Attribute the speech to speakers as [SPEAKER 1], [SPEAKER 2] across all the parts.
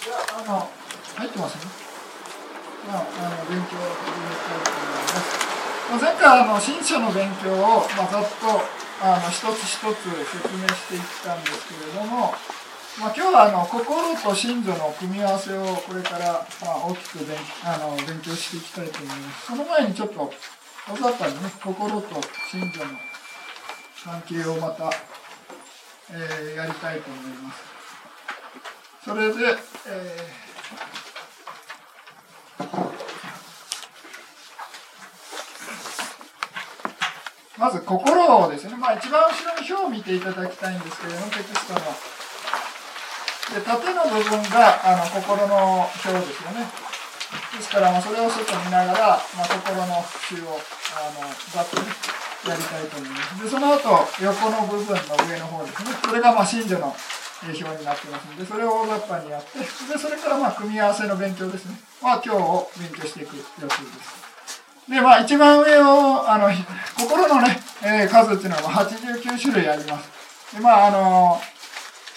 [SPEAKER 1] じゃあ、あの、入ってますね。まあ、あの、勉強を始めたいと思います。まあ、前回、あの、新書の勉強を、まあ、ざっと、あの、一つ一つ説明していったんですけれども、まあ、今日は、あの、心と心情の組み合わせを、これから、まあ、大きく勉あの勉強していきたいと思います。その前にちょっと、大雑把にね、心と心情の関係をまた、えーやりたいと思います。それで、えーまず心をですね、まあ、一番後ろの表を見ていただきたいんですけれども、テキストの。で縦の部分があの心の表ですよね。ですから、まあ、それを外見ながら、まあ、心の復習をあのざっとね、やりたいと思います。で、その後、横の部分の上の方ですね。それがまあ真珠の表になってますので、それを大雑把にやって、で、それからまあ組み合わせの勉強ですね。は今日を勉強していく予定です。で、まあ一番上を、あの、心のね、えー数っていうのは89種類あります。で、まああの、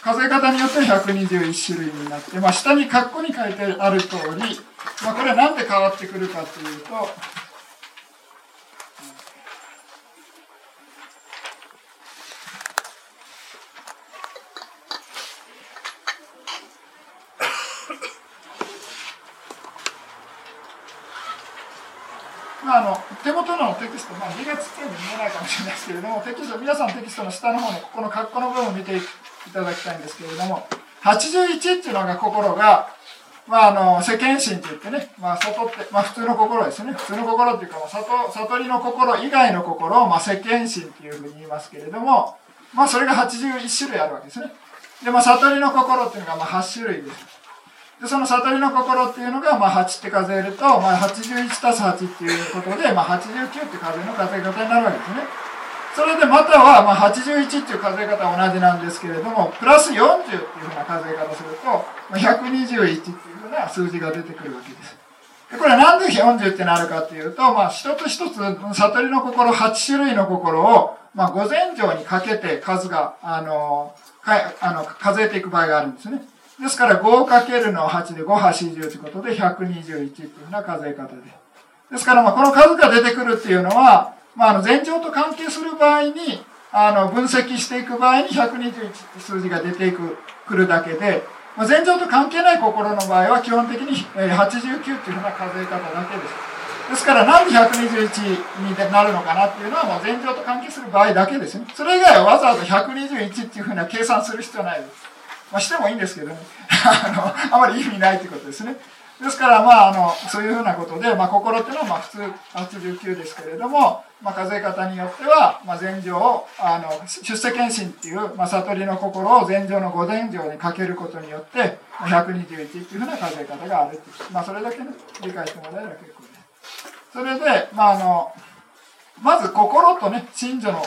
[SPEAKER 1] 数え方によって121種類になって、まあ下に括弧に書いてある通り、まあこれはなんで変わってくるかというと、まあ、あの手元のテキスト、まあ、字がちっちゃいんで見えないかもしれないですけれども、テキスト、皆さんテキストの下の方に、ここの括弧の部分を見ていただきたいんですけれども、81っていうのが心が、まあ、あの、世間心って言ってね、まあ、外って、まあ、普通の心ですね。普通の心っていうか、まあ、悟悟りの心以外の心を、まあ、世間心っていうふうに言いますけれども、まあ、それが81種類あるわけですね。で、まあ、悟りの心っていうのが、まあ、8種類です。で、その悟りの心っていうのが、まあ、8って数えると、まあ、81たす8っていうことで、まあ、89って数えの数え方になるわけですね。それでまたは、まあ、81っていう数え方は同じなんですけれども、プラス40っていうふうな数え方すると、まあ、121っていうふうな数字が出てくるわけです。でこれなんで40ってなるかっていうと、まあ、一つ一つ、悟りの心、8種類の心を、まあ、午前上にかけて数が、あの、かあの数えていく場合があるんですね。ですから 5× の8で5波40ということで121っていうふうな数え方で。ですからまあこの数が出てくるっていうのは、まあ、あの前兆と関係する場合にあの分析していく場合に121って数字が出てくるだけで、まあ、前兆と関係ない心の場合は基本的に89っていうふうな数え方だけです。ですからなんで121になるのかなっていうのはもう前兆と関係する場合だけですね。それ以外はわざわざ121っていうふうな計算する必要ないです。まあ、してもいいんですけどね。あの、あまり意味ないってことですね。ですから、まあ、あの、そういうふうなことで、まあ、心っていうのは、まあ、普通89ですけれども、まあ、数え方によっては、まあ、前情を、あの、出世検診っていう、まあ、悟りの心を前情の五前情にかけることによって、121っていうふうな数え方があるっていう。まあ、それだけね、理解してもらえれば結構です。それで、まあ、あの、まず心とね、信女の、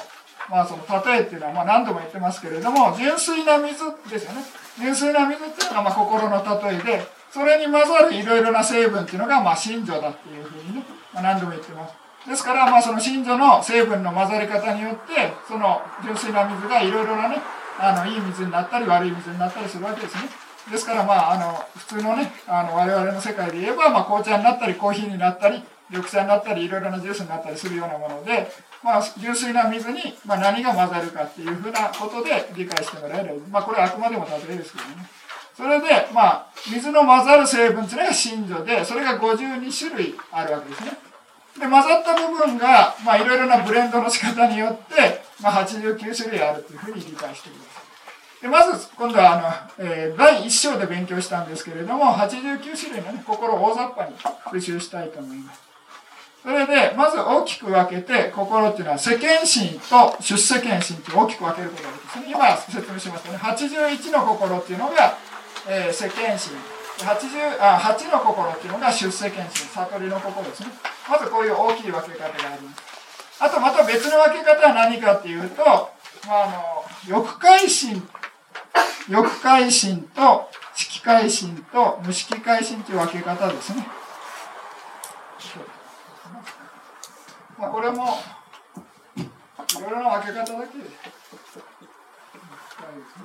[SPEAKER 1] まあその例えっていうのはまあ何度も言ってますけれども、純粋な水ですよね。純粋な水っていうのがまあ心の例えで、それに混ざるいろいろな成分っていうのがまあ信女だっていうふうにね、まあ、何度も言ってます。ですからまあその信女の成分の混ざり方によって、その純粋な水がいろいろなね、あの、いい水になったり悪い水になったりするわけですね。ですからまああの、普通のね、あの、我々の世界で言えばまあ紅茶になったりコーヒーになったり、緑茶になったりいろいろなジュースになったりするようなもので、まあ、純粋な水に、まあ、何が混ざるかっていうふうなことで理解してもらえれば、まあ、これはあくまでも例えですけどね。それで、まあ、水の混ざる成分っていうのが真女で、それが52種類あるわけですね。で、混ざった部分が、まあ、いろいろなブレンドの仕方によって、まあ、89種類あるというふうに理解してください。でまず、今度は、あの、えー第1章で勉強したんですけれども、89種類のね、心を大雑把に復習したいと思います。それで、まず大きく分けて、心っていうのは世間心と出世間心って大きく分けることができますね。今説明しましたね。81の心っていうのが、えー世間心。80あ8の心っていうのが出世間心、悟りの心ですね。まずこういう大きい分け方があります。あとまた別の分け方は何かっていうと、まあ、あの、欲界心、欲界心と色界心と無色界心という分け方ですね。まあ、これも、いろいろな分け方だけで、はいですね。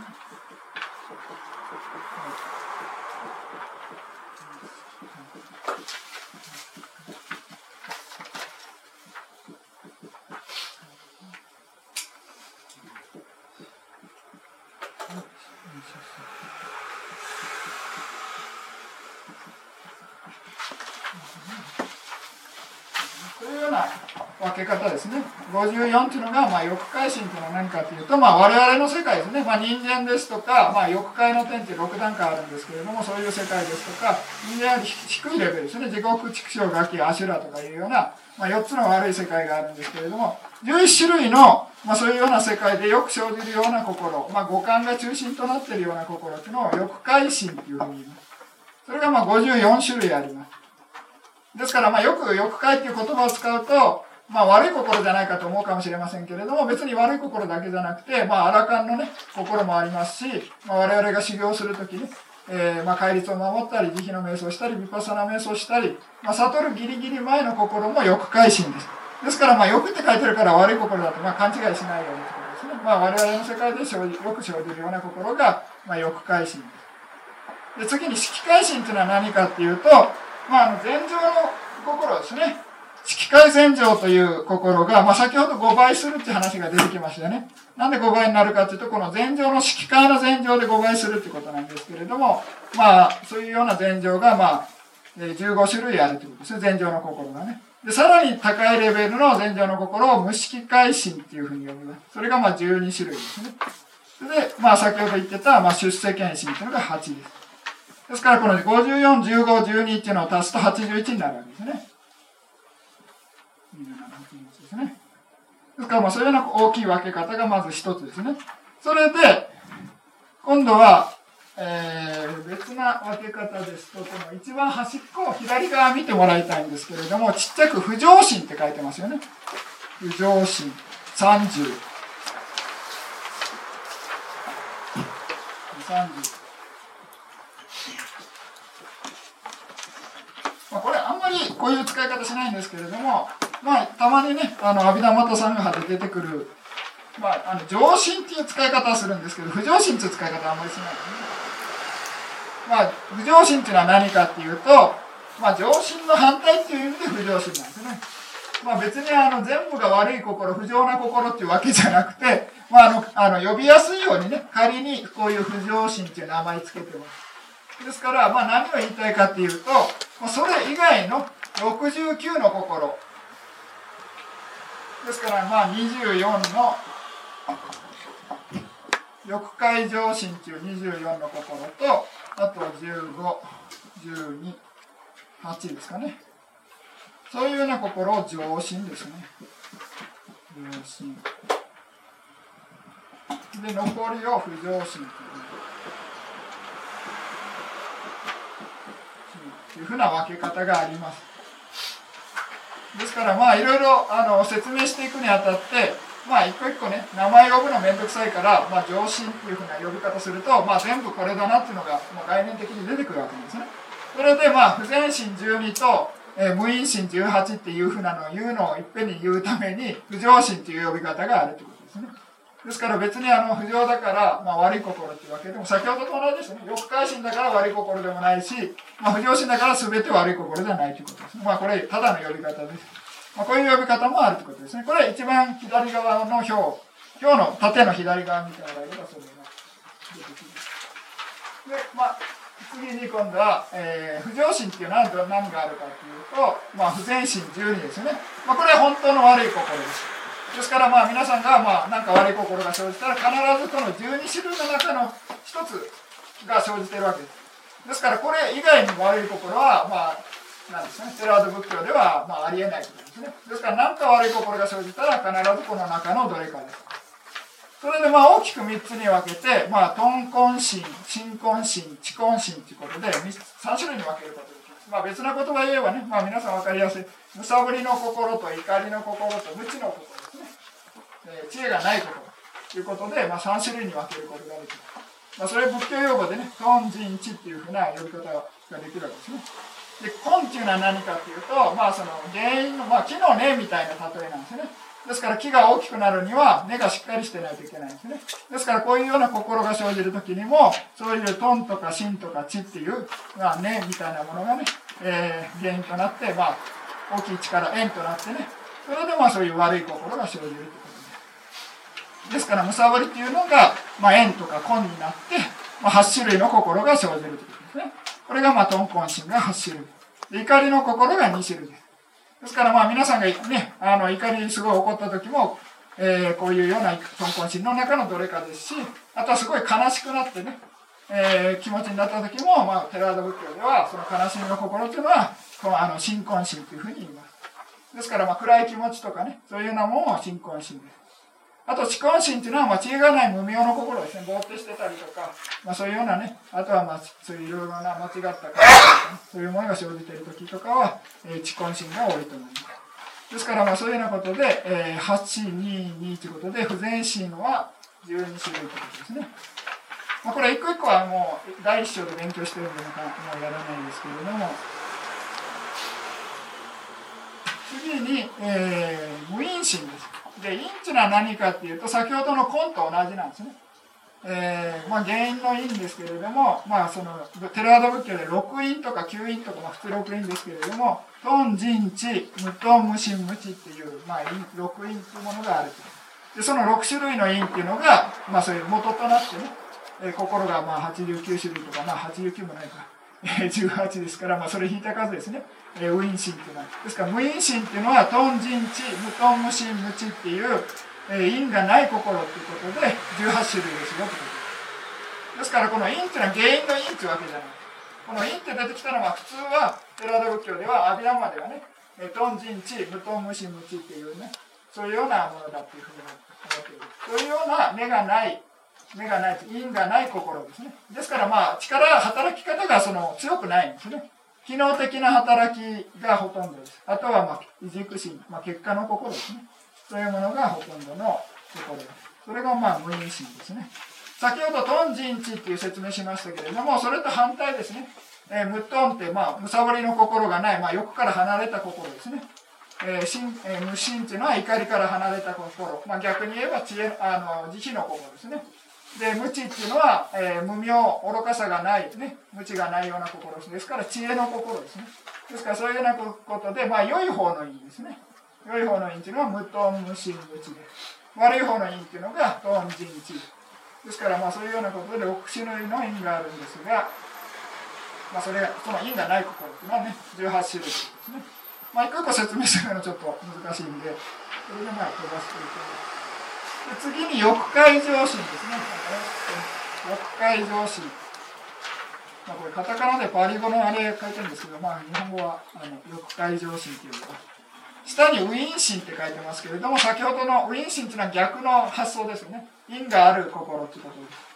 [SPEAKER 1] うな分け方ですね。54っていうのが、まあ、欲界心っていうのは何かっていうと、まあ、我々の世界ですね。まあ、人間ですとか、まあ、欲界の点って6段階あるんですけれども、そういう世界ですとか、人間より低いレベルですね。地獄、畜生、ガキ、アシュラとかいうような、まあ、4つの悪い世界があるんですけれども、11種類の、まあ、そういうような世界でよく生じるような心、まあ、五感が中心となっているような心っていうのを欲界心っていうふうに言います。それがまあ54種類あります。ですから、まあ、よく欲界っていう言葉を使うと、まあ、悪い心じゃないかと思うかもしれませんけれども、別に悪い心だけじゃなくて、まあ、アラカンのね、心もありますし、まあ、我々が修行するときに、えー、まあ、戒律を守ったり、慈悲の瞑想したり、ヴィパサナ瞑想したり、まあ、悟るギリギリ前の心も欲界心です。ですから、まあ、欲って書いてるから悪い心だと、まあ、勘違いしないようにということですね。まあ、我々の世界で生じよく生じるような心が、まあ、欲界心です。で、次に色界心というのは何かっていうと、まあ、あの、禅情の心ですね。色界禅情という心が、まあ、先ほど5倍するって話が出てきましたよね。なんで5倍になるかっていうと、この禅情の色界の禅情で5倍するってことなんですけれども、まあ、そういうような禅情が、まあ、15種類あるということですね。禅情の心がね。で、さらに高いレベルの禅情の心を無色界心っていうふうに呼びます。それがまあ12種類ですね。それで、まあ先ほど言ってた、まあ出世検診っていうのが8です。ですからこの54、15、12っていうのを足すと81になるわけですね。ですか？らそういうような大きい分け方がまず一つですね。それで、今度は、えー、別な分け方ですと、この一番端っこを左側見てもらいたいんですけれども、ちっちゃく不上心って書いてますよね。不上心30。30。まあ、これあんまりこういう使い方しないんですけれども、まあ、たまにね、あの、阿弥陀又さんが出てくる、まあ、あの、上心っていう使い方をするんですけど、不上心っていう使い方はあんまりしないですね。まあ、不上心っていうのは何かっていうと、まあ、上心の反対っていう意味で不上心なんですね。まあ別にあの全部が悪い心、不浄な心っていうわけじゃなくて、まああの、あの呼びやすいようにね、仮にこういう不浄心っていう名前つけてます。ですから、まあ何を言いたいかっていうと、それ以外の69の心、ですからまあ24の欲界上心っていう24の心とあと15128ですかね。そういうような心を上心ですね。上心で残りを不上心というふうな分け方があります。ですからまあいろいろあの説明していくにあたってまあ一個一個ね名前呼ぶのめんどくさいから、まあ、上心っていうふうな呼び方すると、まあ、全部これだなっていうのが、まあ、概念的に出てくるわけですね。それでまあ不全心12と、えー、無因心18っていうふうなのを言うのをいっぺんに言うために不上心っていう呼び方があるってことですね。ですから別にあの不浄だから、まあ、悪い心っていうわけでも先ほどと同じですね。欲界心だから悪い心でもないし、まあ、不浄心だから全て悪い心じゃないということですね。まあこれただの呼び方です、まあ、こういう呼び方もあるということですね。これ一番左側の表表の縦の左側見てもらえればそれが出てきます。でまあ次に今度は、えー、不浄心っていうのは何があるかというと、まあ、不全心12ですね、まあ、これは本当の悪い心です。ですからまあ皆さんがまあ何か悪い心が生じたら必ずこの12種類の中の一つが生じてるわけです。ですからこれ以外に悪い心はまあなんですねテラード仏教ではまあありえないことですね。ですから何か悪い心が生じたら必ずこの中のどれかです。それでまあ大きく3つに分けて、まあ、豚根心、新根心、地根心ということで3種類に分けることです。まあ別な言葉言えばね、まあ皆さん分かりやすい。むさぶりの心と怒りの心と無知の心。えー、知恵がないことということで、まあ、3種類に分けることができる。まあ、それ仏教用語でね、根人知っていうふうな呼び方ができるわけですね。で、根っていうのは何かっていうと、まあその原因の、まあ木の根みたいな例えなんですね。ですから木が大きくなるには根がしっかりしてないといけないんですね。ですからこういうような心が生じるときにも、そういうトンとか芯とか地っていう、まあ、根みたいなものがね、えー、原因となって、まあ大きい力、縁となってね、それでまあそういう悪い心が生じると。ですから、むさぼりっていうのが、まあ、縁とか根になって、まあ、8種類の心が生じるということですね。これが、まあ、トンコン心が8種類。で怒りの心が2種類です。ですからまあ皆さんがね、あの怒りにすごい怒った時も、えー、こういうような豚根心の中のどれかですし、あとはすごい悲しくなってね、えー、気持ちになった時も、まあ、テラード仏教では、その悲しみの心というのは、このあの、新婚心というふうに言います。ですから、まあ、暗い気持ちとかね、そういうようなものも新婚心です。あと、痴根心っていうのは、まあ、知恵がない無明の心ですね。ぼーっとしてたりとか、まあ、そういうようなね、あとは、まあ、そういういろいろな間違った感じ、ね、そういうものが生じている時とかは、えー、痴根心が多いと思います。ですから、まあ、そういうようなことで、えー、8、2、2ということで、不全心は12種類ということですね。まあ、これ一個一個はもう第一章で勉強してるんでもうやらないんですけれども、次に、えー、無因心です。で、因っていうのは何かっていうと、先ほどの根と同じなんですね。えー、まあ原因の因ですけれども、まあその、テラード仏教で六因とか九因とか、まあ普通六因ですけれども、トン、ジン、チ、無トン、無心、無知っていう、まあ六因っていうものがあるとで、その六種類の因っていうのが、まあそういう元となってね、えー、心がまあ89種類とか、まあ89もないか、18ですから、まあそれ引いた数ですね。えー、無因心っていうのは。ですから無因心っていうのは、トン、ジン、チ、無トン、無心、無知っていう、え因がない心っていうことで18種類ですよってことですからこの因っていうのは原因の因っていうわけじゃないこの因って出てきたのは普通はテラダ仏教では阿弥陀まではねトンジンチ無トン無心無知っていうねそういうようなものだっていうふうに思っているそういうような目がない目がない因がない心ですねですからまあ力働き方がその強くないんですね機能的な働きがほとんどですあとはまあ異軸心、まあ、結果の心ですねそういうものがほとんどのところです。それがまあ無因心ですね。先ほどトンジンチっていう説明しましたけれども、それと反対ですね。えー、無トンって、まあ、むさぼりの心がない、まあ、欲から離れた心ですね。えー、心えー、無心っていうのは怒りから離れた心。まあ、逆に言えば知恵、あの、慈悲の心ですね。で、無知っていうのは、えー、無明、愚かさがない、ね、無知がないような心です。から、知恵の心ですね。ですから、そういうようなことで、まあ、良い方の意味ですね。良い方の因っていうのは無トン無心無知で悪い方の因っていうのがトン人知ですからまあそういうようなことで6種類の因があるんですが、まあ、それその因がない心っていうのはね18種類ですねまあ一個一個説明するのはちょっと難しいんでそれでまあ飛ばしていくで次に欲界上心ですね欲界上心まあ、これカタカナでパリ語のあれ書いてるんですけど、まあ、日本語はあの欲界上心っていうか下にウィンシンって書いてますけれども、先ほどのウィンシンっていうのは逆の発想ですよね。因がある心ってことです。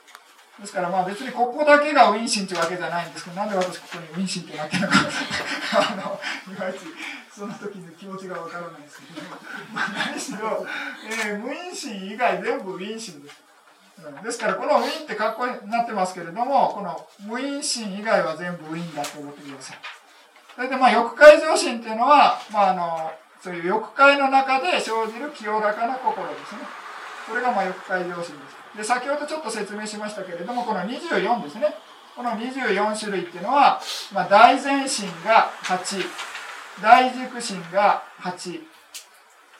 [SPEAKER 1] ですからまあ別にここだけがウィン心っていうわけじゃないんですけど、なんで私ここにウィン心ってなってるのか あの、いまいちその時の気持ちがわからないですけど、まあ何しろ、えー、無因心以外全部ウィン心です。ですからこのウィンって格好になってますけれども、この無因心以外は全部ウィンだと思ってください。それでまあ欲界上心っていうのは、まああの、そういう欲界の中で生じる清らかな心ですね。それがまあ欲界良心です。で、先ほどちょっと説明しましたけれども、この24ですね。この24種類っていうのは、まあ、大前心が8、大軸心が8、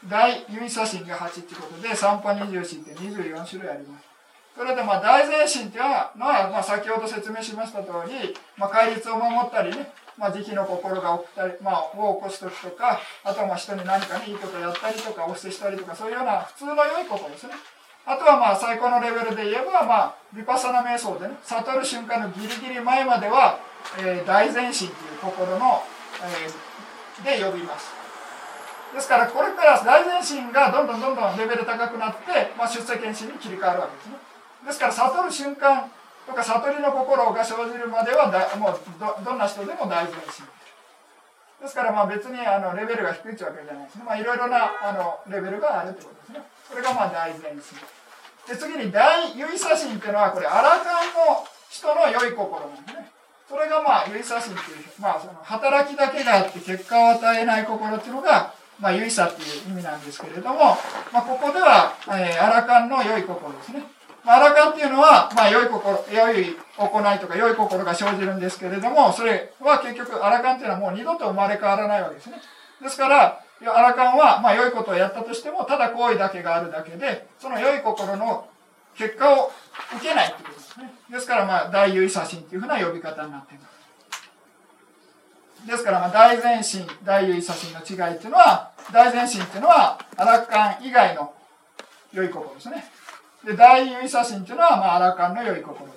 [SPEAKER 1] 大指差心が8ってことで、三波二十心って24種類あります。それでまあ大前心っていうのは、まあ、先ほど説明しました通り、まあ、戒律を守ったりね、まあ、慈悲の心が起きたり、まあ、を起こす時とか、あとはまあ人に何かね、いいことやったりとか、お捨てしたりとか、そういうような普通の良いことですね。あとはまあ、最高のレベルで言えば、まあ、ヴィパサナ瞑想でね、悟る瞬間のギリギリ前までは、えー、大前進という心の、えー、で呼びます。ですから、これから大前進がどんどんどんどんレベル高くなって、まあ、出世検診に切り替わるわけですね。ですから、悟る瞬間とか悟りの心が生じるまではだもうどどんな人でも大事だしですからまあ別にあのレベルが低いってわけじゃないですねまあいろいろなあのレベルがあるってことですねこれがまあ大前進で次に大唯差心っていうのはこれアラカンの人の良い心なんですね。それがまあ唯差心っていうまあその働きだけがあって結果を与えない心っていうのがまあ唯差っていう意味なんですけれどもまあここでは、えー、アラカンの良い心ですね。まあ、アラカンっていうのは、まあ、良い心、良い行いとか良い心が生じるんですけれども、それは結局、アラカンっていうのはもう二度と生まれ変わらないわけですね。ですから、アラカンは、まあ、良いことをやったとしても、ただ行為だけがあるだけで、その良い心の結果を受けないってことですね。ですから、まあ、大優位写真っていうふうな呼び方になっています。ですから、まあ、大前進、大優位写真の違いっていうのは、大前進っていうのは、アラカン以外の良い心ですね。で、大優位写真っていうのは、まあ、アラカンの良い心で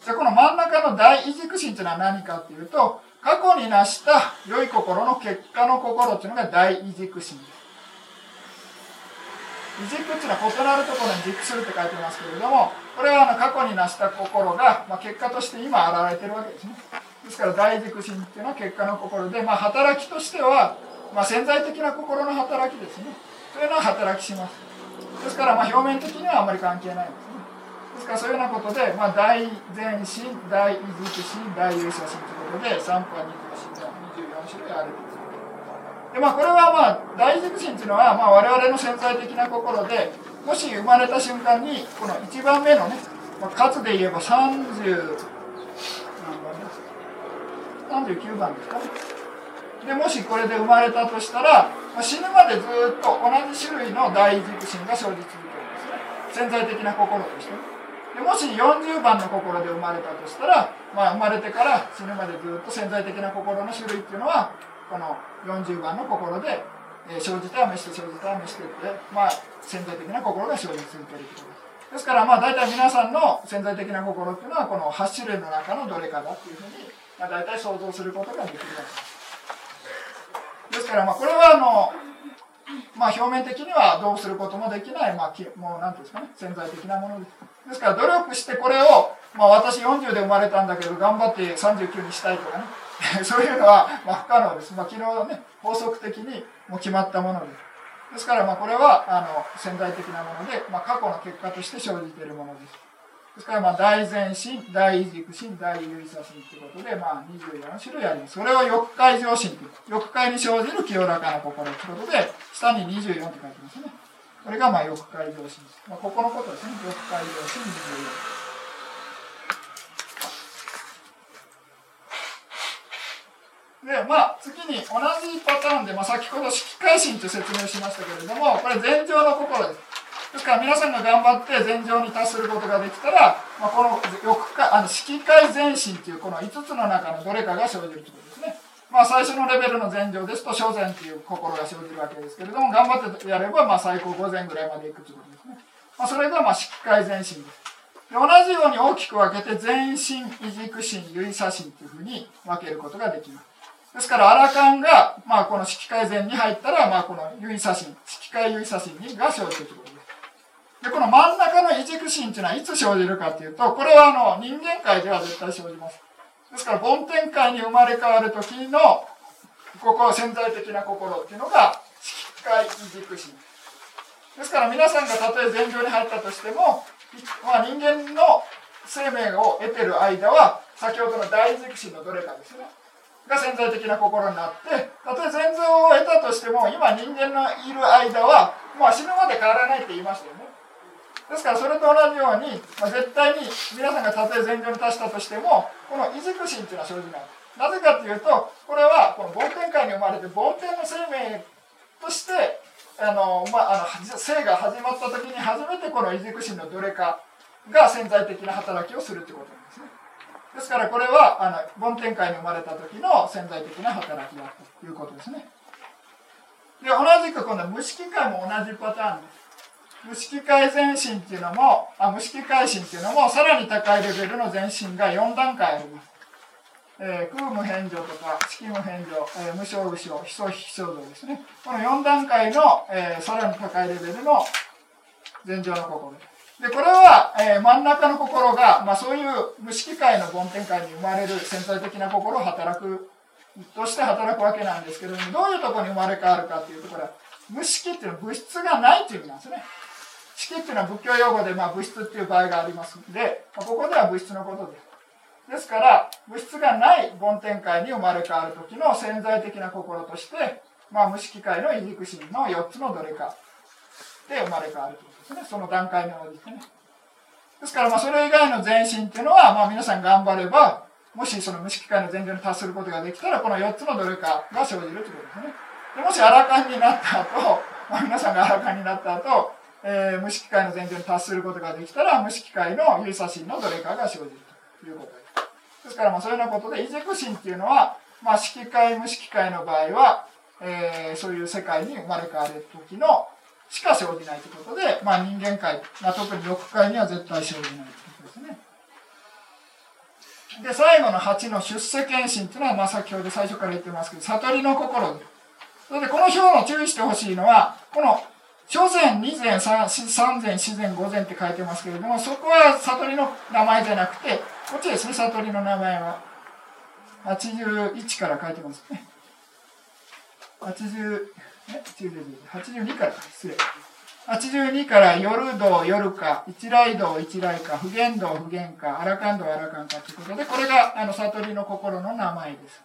[SPEAKER 1] す。じゃこの真ん中の大異軸心っていうのは何かっていうと、過去に成した良い心の結果の心っていうのが大異軸心です。異軸っていうのは異なるところに軸するって書いてますけれども、これはあの過去に成した心が、まあ、結果として今現れてるわけですね。ですから大軸心っていうのは結果の心で、まあ、働きとしては、まあ、潜在的な心の働きですね。そういうのは働きします。ですからまあ表面的にはあまり関係ないんですね。ですからそういうようなことで、まあ、大前進、大異軸心、大優勝心ということで、3波2心が24種類あるでまあ、これはまあ大軸心というのはまあ我々の潜在的な心でもし生まれた瞬間にこの1番目のね、まあ、数で言えば30何番です39番ですかね。でもしこれで生まれたとしたら、まあ、死ぬまでずっと同じ種類の大軸心が生じ続けるんですね。潜在的な心としてでもし40番の心で生まれたとしたら、まあ、生まれてから死ぬまでずっと潜在的な心の種類っていうのはこの40番の心で、えー、生じては召して生じては召してって、まあ、潜在的な心が生じ続けるということです。ですからまあ大体皆さんの潜在的な心っていうのはこの8種類の中のどれかだっていうふうにまあ、大体想像することができるわけです。ですから、まあ、これはあの、まあ、表面的にはどうすることもできない、まあ、もう、なんていうんですかね、潜在的なものです。ですから、努力してこれを、まあ、私40で生まれたんだけど、頑張って39にしたいとかね、そういうのは、ま、不可能です。まあ、昨日ね、法則的にもう決まったものです。ですから、ま、これは、あの、潜在的なもので、ま、過去の結果として生じているものです。ですから、まあ、大前進、大異軸心、大優位差心ということで、まあ、24種類あります。それを欲界上心という、欲界に生じる清らかな心ということで、下に24って書いてますね。これが、まあ、欲界上心です。まあ、ここのことですね。欲界上心24。で、まあ、次に同じパターンで、まあ、先ほど色界心と説明しましたけれども、これ前情の心です。ですから皆さんが頑張って禅情に達することができたら、まあ、この欲かあの色界前進というこの5つの中のどれかが生じるということですね。まあ最初のレベルの禅情ですと初禅という心が生じるわけですけれども、頑張ってやればまあ最高5禅ぐらいまでいくということですね。まあ、それがまあ色界前進です。で同じように大きく分けて全身、異軸心、唯差心というふうに分けることができます。ですから、アラカンが、まあ、この色界前に入ったら、まあ、この唯差心、色界唯差心が生じるということです。で、この真ん中の異軸心っていうのはいつ生じるかっていうと、これはあの人間界では絶対生じます。ですから、梵天界に生まれ変わる時の、ここ潜在的な心っていうのが、色界異軸心。ですから皆さんがたとえ禅情に入ったとしても、まあ、人間の生命を得てる間は、先ほどの大軸心のどれかですね。が潜在的な心になって、たとえ禅像を得たとしても、今人間のいる間は、まあ死ぬまで変わらないって言いましたよね。ですからそれと同じように、まあ、絶対に皆さんがたとえ禅情に達したとしてもこの異軸心というのは生じないなぜかというとこれはこの梵天界に生まれて梵天の生命としてあの、まあ、あの生が始まった時に初めてこの異軸心のどれかが潜在的な働きをするということなんですね。ですからこれはあの梵天界に生まれた時の潜在的な働きだということですね。で同じくこの無色界も同じパターンです。無色界前進っていうのも、あ無色界進っていうのも、さらに高いレベルの前進が4段階あります。えー、空無返上とか、色無返上、えー、無償無償、非相非相像ですね。この4段階の、えー、さらに高いレベルの前情の心でこれは、えー、真ん中の心が、まあそういう無色界の梵天界に生まれる潜在的な心を働く、として働くわけなんですけれども、どういうところに生まれ変わるかっていうと、これは無色っていうのは物質がないという意味なんですね。式っていうのは仏教用語でまあ物質っていう場合がありますので、まあ、ここでは物質のことです。ですから、物質がない梵天界に生まれ変わる時の潜在的な心として、まあ、無色界の異軸心の4つのどれかで生まれ変わるということですね。その段階に応じてね。ですから、まあ、それ以外の全身っていうのは、まあ、皆さん頑張れば、もしその無色界の前情に達することができたら、この4つのどれかが生じるということですね。でもしアラカンになった後、まあ、皆さんがアラカンになった後、えー、無色界の前提に達することができたら、無色界の有差心のどれかが生じるということです。ですから、まあ、そういうようなことで、異軸心っていうのは、まあ、色界、無色界の場合は、えー、そういう世界に生まれ変わる時のしか生じないということで、まあ、人間界、まあ、特に欲界には絶対生じないということですね。で、最後の8の出世検診っていうのは、まあ、先ほど最初から言ってますけど、悟りの心で。それで、この表の注意してほしいのは、この、諸前、二前、三前、四前、五前って書いてますけれども、そこは悟りの名前じゃなくて、こっちですね、悟りの名前は。81から書いてますね。80、え ?82 から、失礼。82から夜道、夜か、一来道、一来か、普賢道、普賢か、荒勘道、荒勘かということで、これがあの悟りの心の名前です。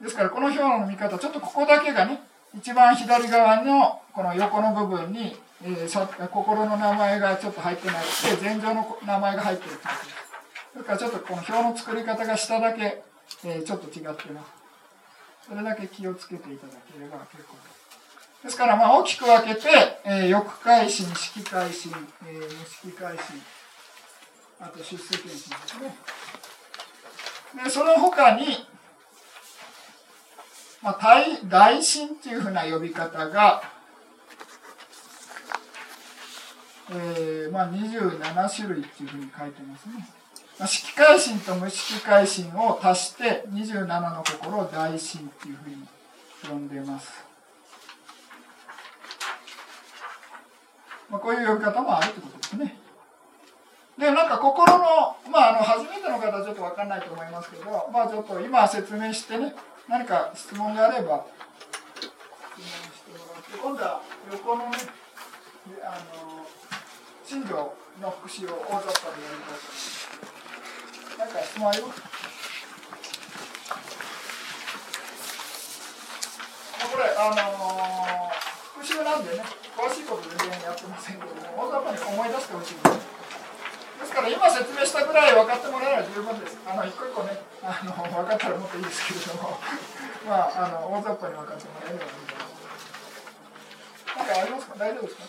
[SPEAKER 1] ですから、この表の見方、ちょっとここだけがね、一番左側のこの横の部分に、えー、心の名前がちょっと入ってなくて、前上の名前が入ってるってことです。だからちょっとこの表の作り方が下だけ、えー、ちょっと違ってます。それだけ気をつけていただければ結構です。ですから、まあ、大きく分けて、えー、欲改心、色改心、えー、無色改心、あと出世検診ですね。で、その他に、まあ、大、大心っていうふうな呼び方が、えー、まあ、27種類っていうふうに書いてますね。まあ、色改心と無色改心を足して27の心を大心っていうふうに呼んでます。まあ、こういう呼び方もあるってことですね。で、なんか心の、まあ、あの、初めての方はちょっとわかんないと思いますけど、まあ、ちょっと今説明してね、何か質問があれば、質問してもらって、今度は横のね、あの、新庄の復習を大雑把にやりたいと思います。なんか質問ありますこれ、あのー復習なんでね、詳しいこと全然やってませんけども、大雑把に思い出してほしいです。ですから今説明したぐらい分かってもらえれば十分です。あの一個一個ね、あの分かったらもっといいですけれども、まああの大雑把に分かってもらえればいいと思います。なんかありますか？大丈夫ですか？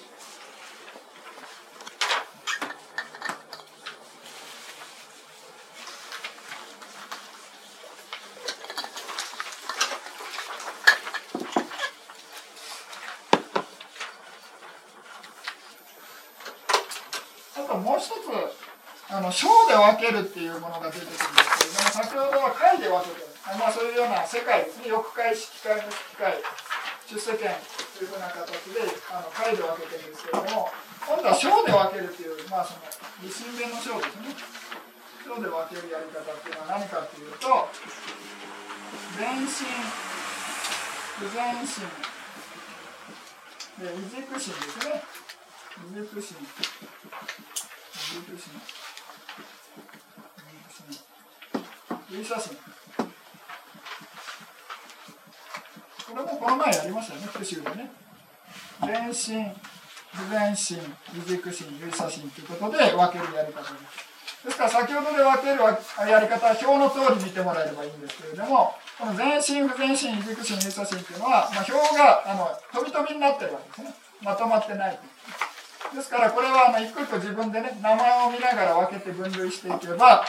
[SPEAKER 1] 章で分けるっていうものが出てくるんですけれども、先ほどは回で分けてる。まあそういうような世界ですね。欲界、色界、無色界、出世権というふうな形であの回で分けてるんですけれども、今度は章で分けるっていう、まあその、理心弁の章ですね。章で分けるやり方っていうのは何かというと、全身、不全身、で、異軸心ですね。異軸心。異軸心。指写真これもこの前やりましたよね復習でね。全身不全身二軸心指写真ということで分けるやり方です。ですから先ほどで分けるやり方は表の通り見てもらえればいいんですけれどもこの全身不全身二軸心指写真っていうのは、まあ、表があの飛び飛びになってるわけですね。まとまってないですからこれはあの一個一個自分でね名前を見ながら分けて分類していけば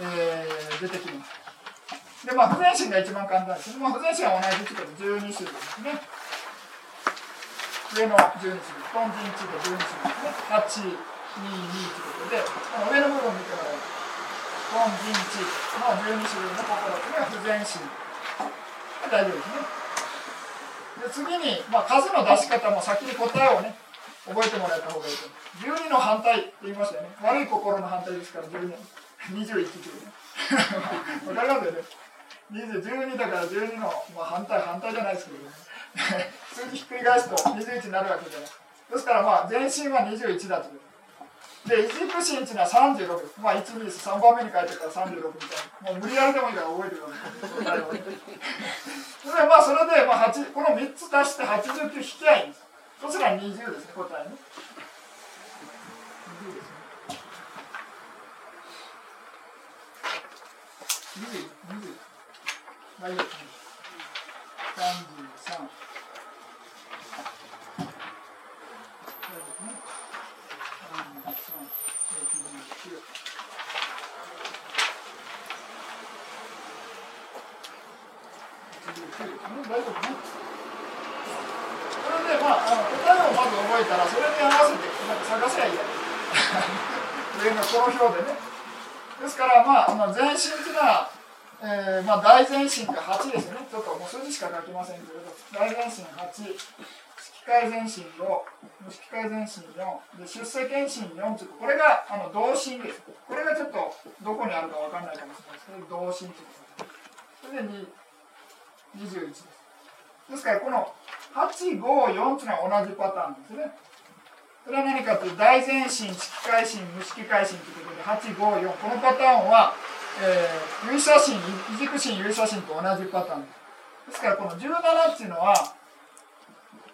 [SPEAKER 1] えー、出てきます。で、まあ、不全心が一番簡単です。まあ、不全心は同じ地で12種類ですね。上の12種類、本人地で12種類ですね。8、2、2ということで、この上の部分を見てもらえる。本人地の12種類の心というのは不全心。大丈夫ですね。で、次に、まあ、数の出し方も先に答えをね、覚えてもらえた方がいいと思う。12の反対って言いましたよね。悪い心の反対ですから、12。21っていうね。わかりますよね。12だから12の、まあ、反対、反対じゃないですけどね。数字ひっくり返すと21になるわけじゃない。ですからまあ、全身は21だという。で、イジプシンっていうのは36。まあ、1、2、3番目に書いてるから36みたいな。もう無理やりでもいいから覚えてください。それでまあ、それで、まあ、この3つ足して89引きゃいいんです。そしたら20ですね、答えね。二十、二十、大丈夫。三十三。大丈夫ね。それで、まあ、あの答えをまず覚えたら、それに合わせてなんか探せばいいや。上のこの表でね。ですから、まあ、あの全身っていうのは、えーまあ、大全身が8ですね。ちょっともう数字しか書きませんけれど、大全身8、色界全身5、無色界全身4、で出世検診4というこれがあの同心です。これがちょっとどこにあるかわかんないかもしれないですけど、同心ということです。それで21です。ですから、この8、5、4というのは同じパターンですね。それは何かというと、大全身、色界心、無色界心ということで、8、5、4。このパターンは、えー、有写真、異軸心、有写真と同じパターンです。ですから、この17っていうのは、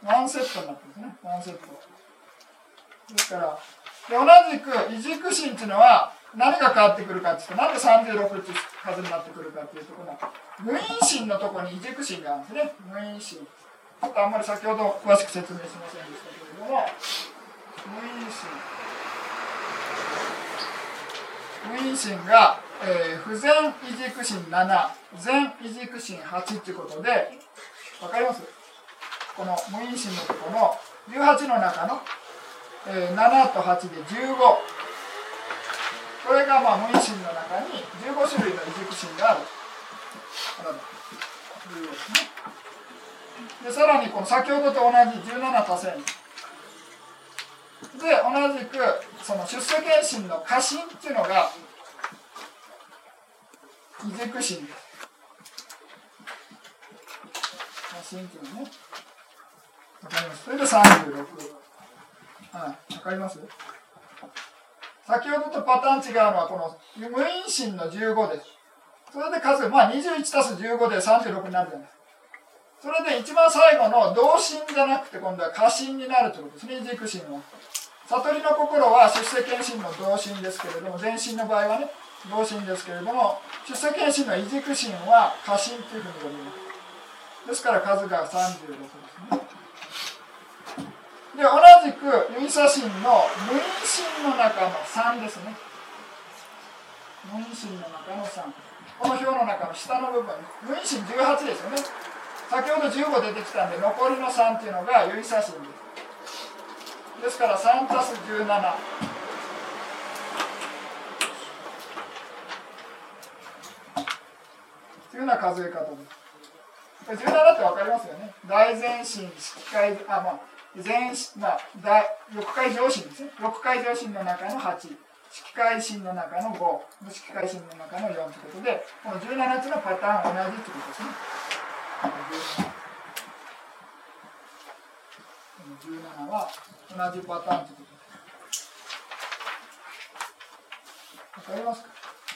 [SPEAKER 1] ワンセットになってるんですね。ワンセット。ですから、で同じく異軸心っていうのは、何が変わってくるかっていうと、なんで36っていう数になってくるかっていうと、この無因心のところに異軸心があるんですね。無因心。ちょっとあんまり先ほど詳しく説明しませんでしたけれども、無因心。無因心が、えー、不全異軸心7、全異軸心8っていうことで、わかります？この無因心のところの18の中の、えー、7と8で15。これがまあ無因心の中に15種類の異軸心がある。でさらにこの先ほどと同じ17足せん。で同じくその出世検診の過信っていうのが異軸心です。過信っていうのね。わかります？それで36。はい、わかります？先ほどとパターン違うのはこの無因心の15です。それで数、まあ21たす15で36になるじゃないですか。それで一番最後の同心じゃなくて今度は過信になるということですね、軸心は。悟りの心は出世検診の同心ですけれども、全身の場合はね、同心ですけれども、出世検診の異軸心は過信というふうに呼びます。ですから数が36ですね。で、同じく、ユイサシンの無因心の中の3ですね。無因心の中の3。この表の中の下の部分、無因心18ですよね。先ほど15出てきたんで、残りの3っていうのがユイサシンです。から3たす17。というような数え方です。17って分かりますよね。大前進、色界、あ、まあ、全、まあ、大六回上心ですね。六回上心の中の8、色界心の中の5、無色界心の中の4ということで、この17つのパターン同じということですね。17は同じパターンということ。わかりますか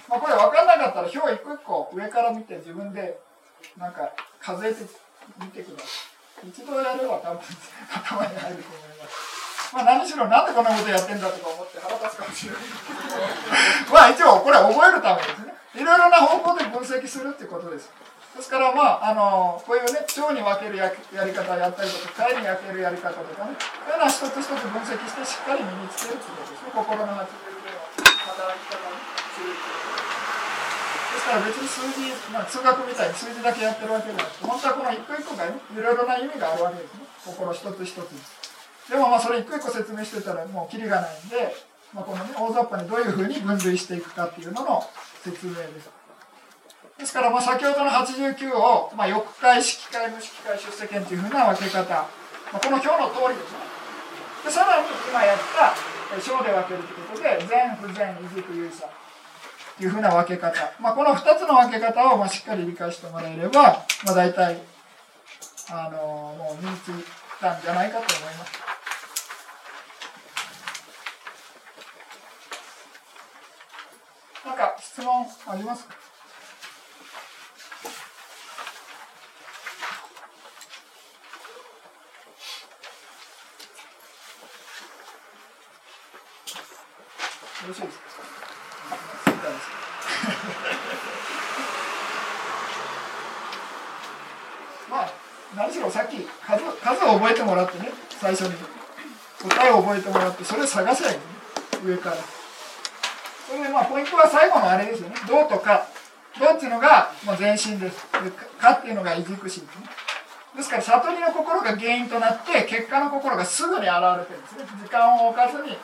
[SPEAKER 1] まあ、これ分かんなかったら表一個一個上から見て自分でなんか数えてみてください。一度やれば多分頭に入ると思います。まあ何しろなんでこんなことやってんだとか思って腹立つかもしれないまあ一応これ覚えるためですね。いろいろな方向で分析するってことです。ですからまあ、あのこういうね、腸に分けるややり方をやったりとか、貝に分けるやり方とかね、そういうのは一つ一つ分析してしっかり身につけるっていうことですね。心の発明で働き方にするってことです。から別に数字、まあ、数学みたいに数字だけやってるわけじゃなくて、本当はこの一個一個がね、いろいろな意味があるわけですね。心一つ一つに。でもまあそれ一個一個説明してたらもうキリがないんで、まあ、このね、大雑把にどういうふうに分類していくかっていうのの説明です。ですからまあ先ほどの89を、まあ、翼界、色界、無色界、出世権というふうな分け方、まあ、この表の通りですね。でさらに今やった小で分けるということで、全不全、異軸、有差。いうふうな分け方。まあ、この2つの分け方をまあしっかり理解してもらえれば、まあ、大体、あのもう身についたんじゃないかと思います。なんか質問ありますか？よろしいですまあ何しろさっき数数を覚えてもらってね最初に答えを覚えてもらってそれを探せばいいね上からそれでまあポイントは最後のあれですよね「どう」とか「どうっていうのがもう全身です。でかっていうのが異軸心ですね。ですから悟りの心が原因となって結果の心がすぐに現れてるんですね。時間を置かずに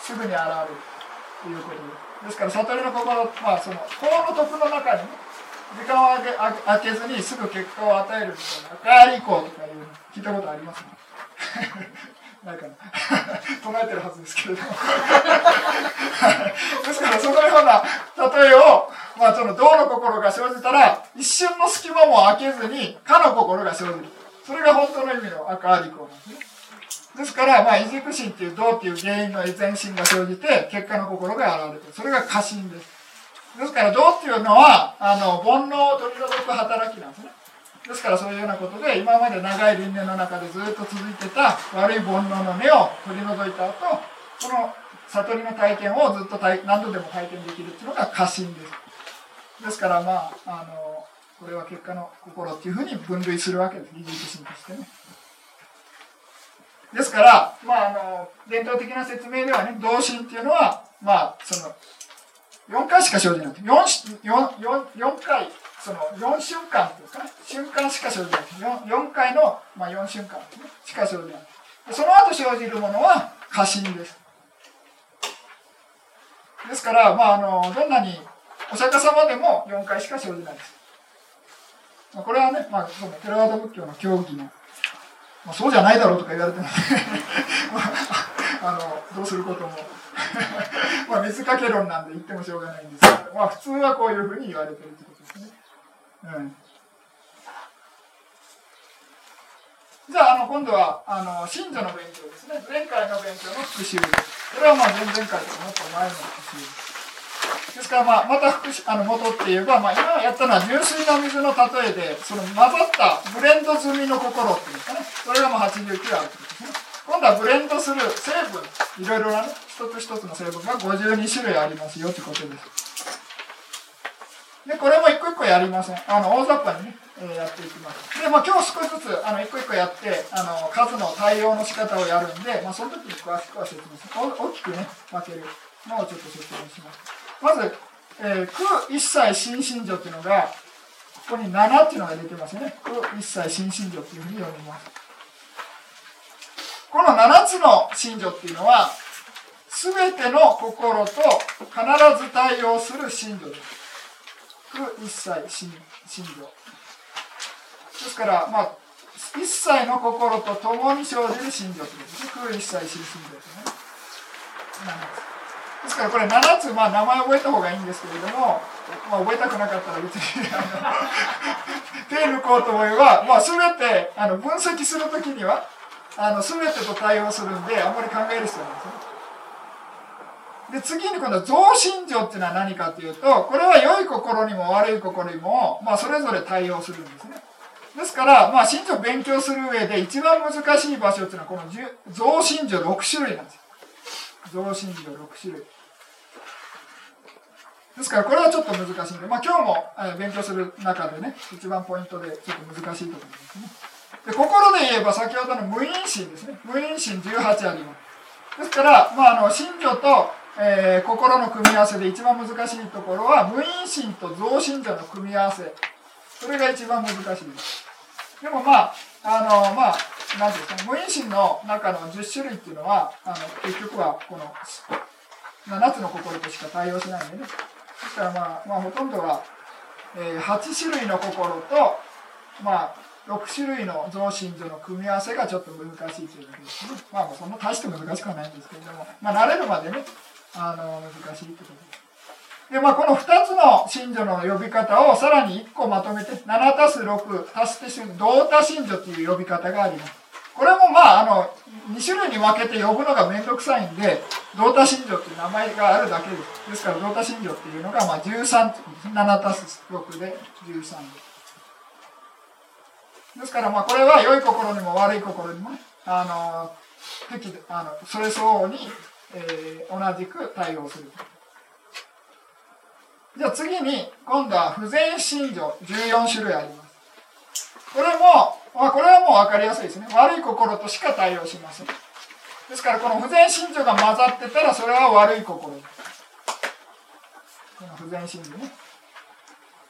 [SPEAKER 1] すぐに現れるいうことです。ですから悟りの心、まあその法の徳の中にね、時間を空けずにすぐ結果を与えるみたいな、帰り行こうとかいうの聞いたことありますね。ないかな。唱えてるはずですけれども。ですから、そのような例えを、まあ、その、道の心が生じたら、一瞬の隙間も空けずに、かの心が生じる。それが本当の意味の赤アリコなんですね。ですから、まあ、異軸心っていう道っていう原因の全心が生じて、結果の心が現れてそれが過信です。ですから、道っていうのは、あの、煩悩を取り除く働きなんですね。ですからそういうようなことで今まで長い輪廻の中でずっと続いてた悪い煩悩の根を取り除いた後その悟りの体験をずっと何度でも体験できるっていうのが過信ですですからまああのこれは結果の心っていうふうに分類するわけです技術心としてねですからまああの伝統的な説明ではね同心っていうのはまあその4回しか生じない 4, 4, 4, 4回その4瞬間というかね、瞬間しか生じない。4, 4回の、まあ、4瞬間、ね、しか生じない。その後生じるものは過信です。ですから、まあ、あの、どんなにお釈迦様でも4回しか生じないです。これはね、まあ、そのテラワード仏教の教義の、まあ、そうじゃないだろうとか言われても あの、どうすることも まあ、水かけ論なんで言ってもしょうがないんですけど、まあ、普通はこういうふうに言われてるということですね。うん、じゃあ、あの、今度は、あの、信者の勉強ですね。前回の勉強の復習。これはまあ、前々回ともっと前の復習です。ですから、まあ、また復習、あの、元って言えば、まあ、今やったのは純粋な水の例えで、その混ざったブレンド済みの心っていうんですかね。それがまあ89あるということですね。今度はブレンドする成分、いろいろなね、一つ一つの成分が52種類ありますよということです。で、これも一個一個やりません。あの、大雑把にね、え、やっていきます。で、まあ今日少しずつ、あの、一個一個やって、あの、数の対応の仕方をやるんで、まあその時に詳しくは説明します。大きくね、分けるのをちょっと説明します。まず、えー、空一切新信条っていうのが、ここに7っていうのが出てますね。空一切新信条っていうふうに読みます。この7つの信条っていうのは、すべての心と必ず対応する信条です。空一切信信条ですからまあ一切の心と共に生じる信条ということです空一切信信条とねですからこれ7つ、まあ、名前覚えた方がいいんですけれども、まあ、覚えたくなかったら別に手抜こうと思えば、まあ、全てあの分析するときにはあの全てと対応するんであんまり考える必要ないですねで、次に今度は増信条っていうのは何かというと、これは良い心にも悪い心にも、まあそれぞれ対応するんですね。ですから、まあ信条を勉強する上で一番難しい場所っていうのはこの増信条6種類なんです。増信条6種類。ですからこれはちょっと難しいんで、まあ今日も勉強する中でね、一番ポイントでちょっと難しいと思いますね。で心で言えば先ほどの無因心ですね。無因心18あります。ですから、まああの、信条とえー、心の組み合わせで一番難しいところは無因心と増信者の組み合わせそれが一番難しいですでもまああのまあ何ですか無因心の中の10種類っていうのはあの結局はこの7つの心としか対応しないんでねですからまあ、まあ、ほとんどは、えー、8種類の心とまあ6種類の増信所の組み合わせがちょっと難しいというだけですね。まあ、そんな大して難しくはないんですけれども、まあ、慣れるまでね、あの難しいってことです。で、まあ、この2つの信女の呼び方をさらに1個まとめて、7たす6足して同多信女という呼び方があります。これもまあ、あの、2種類に分けて呼ぶのがめんどくさいんで、同多信女っていう名前があるだけです。ですから、同多信女っていうのが、まあ、13、7たす6で13です。ですから、まあ、これは良い心にも悪い心にも、あの、適あのそれ相応にえー、同じく対応する。じゃあ次に、今度は不全信条14種類あります。これも、まあ、これはもう分かりやすいですね。悪い心としか対応しません。ですから、この不全信条が混ざってたら、それは悪い心。この不全信条ね。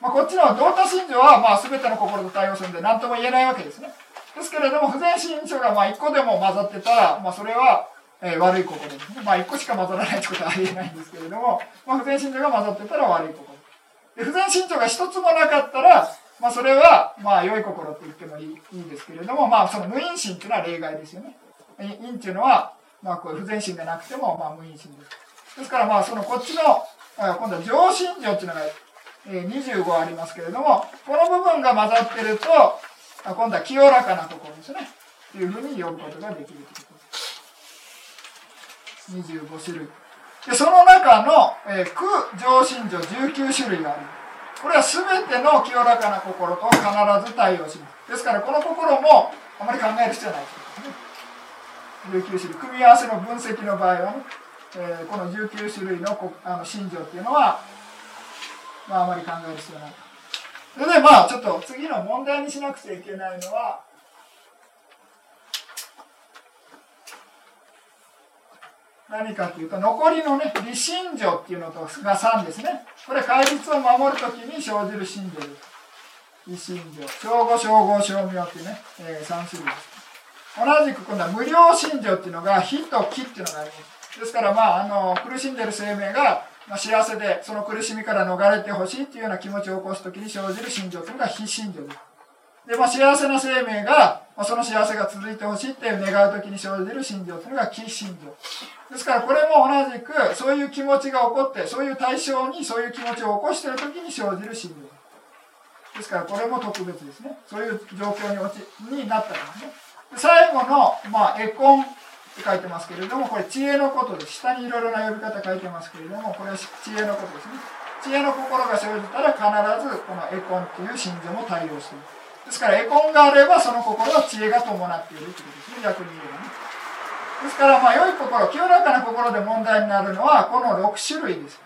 [SPEAKER 1] まあ、こっちの同多心情は、まあ、全ての心と対応するんで、何とも言えないわけですね。ですけれども、不全心情が、まあ、一個でも混ざってたら、まあ、それは、え、悪い心ですね。まあ、一個しか混ざらないってことはありえないんですけれども、まあ、不全心情が混ざってたら悪い心。で不全心情が一つもなかったら、まあ、それは、まあ、良い心って言ってもいいいいですけれども、まあ、その無因心っていうのは例外ですよね。因っていうのは、まあ、こう不全心がなくても、まあ、無因心です。ですから、まあ、そのこっちの、今度は上心情っていうのが、えー、25ありますけれども、この部分が混ざってると、今度は清らかな心ですね。というふうに呼ぶことができるということです。25種類。で、その中の、えー、苦上心情19種類がある。これは全ての清らかな心と必ず対応します。ですから、この心もあまり考える必要はない。19種類。組み合わせの分析の場合はね、えー、この19種類のこあの心情っていうのは、まあ、あまり考える必要ない。それで、まあ、ちょっと次の問題にしなくちゃいけないのは、何かというと、残りのね、理心情っていうのとが3ですね。これ、戒律を守るときに生じる心情です。理心情。正語、称号、称名っていうね、えー、3種類です。同じく今度は無料心情っていうのが、火と気っていうのがあります。ですから、まあ、あの、苦しんでる生命が、ま、幸せで、その苦しみから逃れてほしいっていうような気持ちを起こすときに生じる心情というのが非心情です。で、まあ、幸せな生命が、まあ、その幸せが続いてほしいっていう願うときに生じる心情というのが気心情。ですから、これも同じく、そういう気持ちが起こって、そういう対象にそういう気持ちを起こしているときに生じる心情。ですから、これも特別ですね。そういう状況に落ちになったんですね。最後の、まあ、絵コンって書いてますけれども、これ知恵のことです。下にいろいろな呼び方書いてますけれども、これは知恵のことですね。知恵の心が生じたら必ずこのエコンっていう信条も対応している。ですからエコンがあればその心は知恵が伴っているということですね、逆に言えばね。ですから、まあ、良い心、清らかな心で問題になるのはこの6種類です。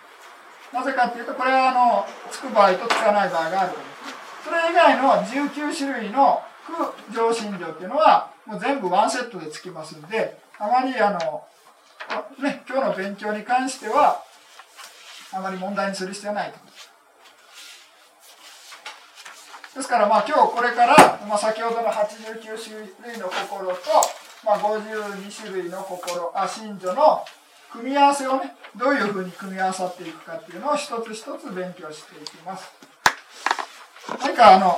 [SPEAKER 1] なぜかっていうと、これはあの、つく場合とつかない場合があるからです。それ以外の19種類の苦上心情っていうのは、もう全部ワンセットでつきますんで、あまりあの、ね、今日の勉強に関しては、あまり問題にする必要はないと。ですからまあ今日これから、まあ、先ほどの89種類の心と、まあ、52種類の心、あ、信女の組み合わせをね、どういうふうに組み合わさっていくかっていうのを一つ一つ勉強していきます。何かあの、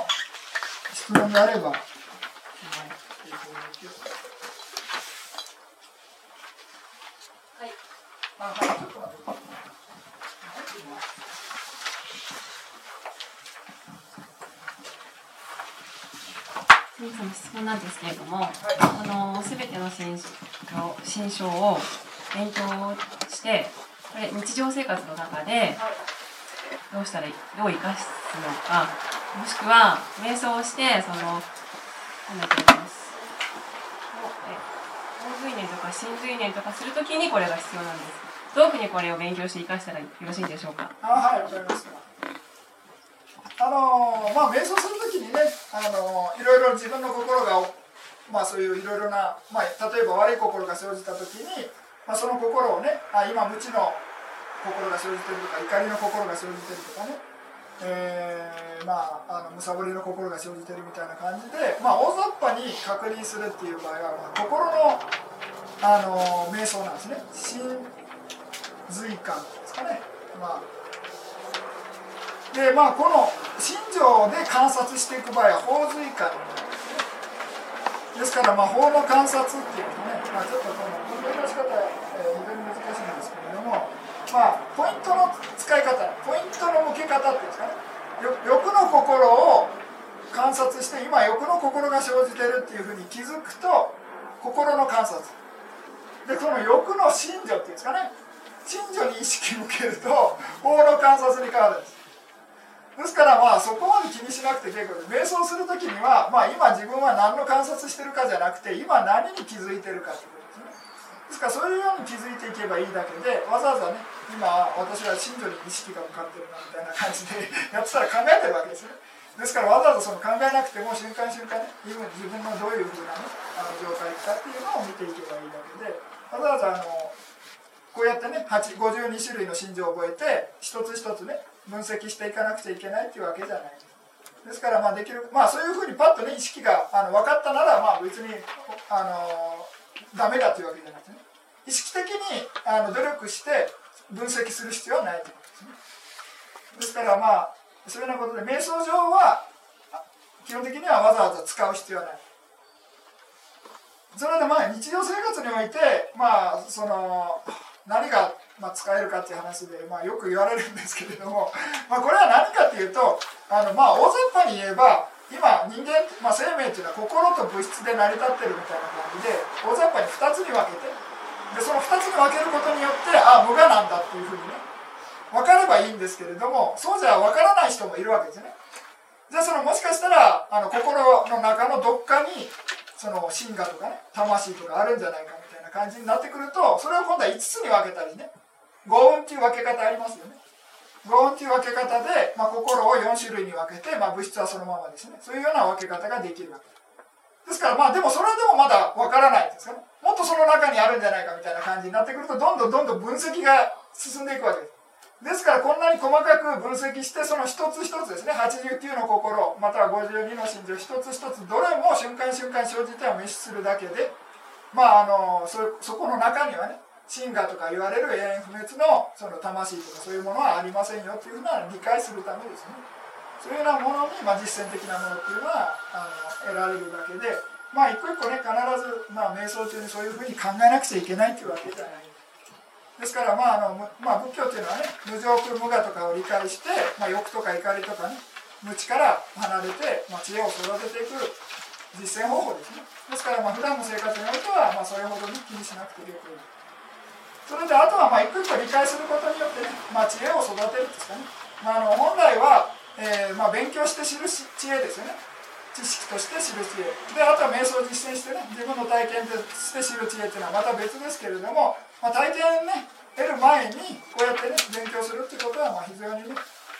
[SPEAKER 1] 質問があれば、
[SPEAKER 2] はい、ちょっと待って。その質問なんですけれども、はい、あの全ての新新章を勉強してこれ日常生活の中でどうしたらどう生かすのかもしくは瞑想をしてその何だと思います。大随年とか新随年とかするときにこれが必要なんです。どういうふうにこれを勉強して生かしたらよろしいでしょうか？
[SPEAKER 1] あはいわかりました。あのまあ瞑想するときにねあのいろいろ自分の心がまあそういういろいろな、まあ、例えば悪い心が生じたときに、まあ、その心をねあ今無知の心が生じてるとか怒りの心が生じてるとかねえー、まあ、あのむさぼりの心が生じてるみたいな感じで、まあ、大雑把に確認するっていう場合は、まあ、心のあの瞑想なんですね。随感ですかね。まあ、で、まあ、この心情で観察していく場合は法随感。ですから、まあ、法の観察っていうのね、まあ、ちょっとこの分類の仕方、えー、非常に難しいんですけれども、まあ、ポイントの使い方、ポイントの向け方っていうんですかね、欲の心を観察して、今、欲の心が生じてるっていうふうに気づくと、心の観察。で、この欲の心情っていうんですかね、近所に意識向けると法の観察に変わるんです。ですからまあそこまで気にしなくて結構で瞑想する時には、まあ、今自分は何の観察してるかじゃなくて今何に気づいてるかってことですね。ですからそういうように気づいていけばいいだけでわざわざね今私は近所に意識が向かってるなみたいな感じで やってたら考えてるわけですね。ですからわざわざその考えなくても瞬間瞬間ね自分のどういうふうなねあの状態かっていうのを見ていけばいいだけでわざわざあのこうやってね52種類の心情を覚えて一つ一つね分析していかなくちゃいけないっていうわけじゃないです。ですからまあできるまあそういうふうにパッとね意識があの分かったならまあ別にあのダメだというわけじゃなくてね意識的にあの努力して分析する必要はないということですね。ですからまあそういうようなことで瞑想上は基本的にはわざわざ使う必要はない。それでまあ日常生活においてまあその何がま使えるかっていう話で、まあ、よく言われるんですけれども、まあ、これは何かっていうとあのまあ大雑把に言えば今人間、まあ、生命っていうのは心と物質で成り立ってるみたいな感じで大雑把に2つに分けてでその2つに分けることによってああ無我なんだっていうふうにね分かればいいんですけれどもそうじゃ分からない人もいるわけですね。じゃあそのもしかしたらあの心の中のどっかにその真我とかね魂とかあるんじゃないかみたいな感じになってくるとそれを今度は5つに分けたりね。五運っていう分け方ありますよね。五運っていう分け方で、まあ、心を4種類に分けて、まあ、物質はそのままですね。そういうような分け方ができるわけ。ですからまあでもそれでもまだ分からないですかね。もっとその中にあるんじゃないかみたいな感じになってくるとどんどんどんどん分析が進んでいくわけです。ですからこんなに細かく分析してその一つ一つですね。89の心または52の心情一つ一つどれも瞬間瞬間生じては滅するだけでまああのそそこの中にはね真我とか言われる永遠不滅のその魂とかそういうものはありませんよというふうな理解するためですね。そういうようなものに、まあ、実践的なものっていうのはあの得られるだけでまあ一個一個ね必ず、まあ、瞑想中にそういうふうに考えなくちゃいけないっていうわけじゃない。ですから、まああのまあ、仏教っていうのはね無常空無我とかを理解して、まあ、欲とか怒りとかね無知から離れて、まあ、知恵を育てていく。実践方法ですね。ですからまあ普段の生活においては、ま、それほどに気にしなくてよくそれであとはまあ一個一個理解することによってね、ま、知恵を育てるんですかね、まあ、あの本来は、えま、勉強して知る知恵ですよね。知識として知る知恵。であとは瞑想を実践してね自分の体験として知る知恵っていうのはまた別ですけれどもまあ、体験ね得る前にこうやってね勉強するってことはま非常にね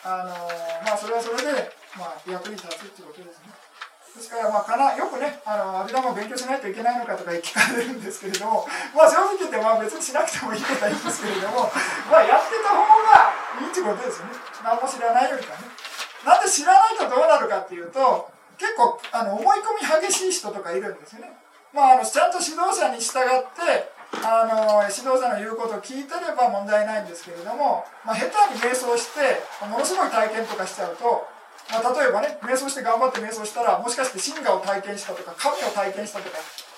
[SPEAKER 1] あのー、まあそれはそれでまあ役に立つってことですね。ですからまあかなよくねあの阿弥陀も勉強しないといけないのかとか聞かれるんですけれどもまあ正直言ってまあ別にしなくてもいいことはいいんですけれどもまあやってた方がいいってことですね何も知らないよりかね。なんで知らないとどうなるかっていうと結構あの思い込み激しい人とかいるんですよね。まあ、あのちゃんと指導者に従ってあの指導者の言うことを聞いてれば問題ないんですけれども、まあ、下手に瞑想してものすごい体験とかしちゃうと、まあ、例えばね瞑想して頑張って瞑想したらもしかして真我を体験したとか神を体験したとか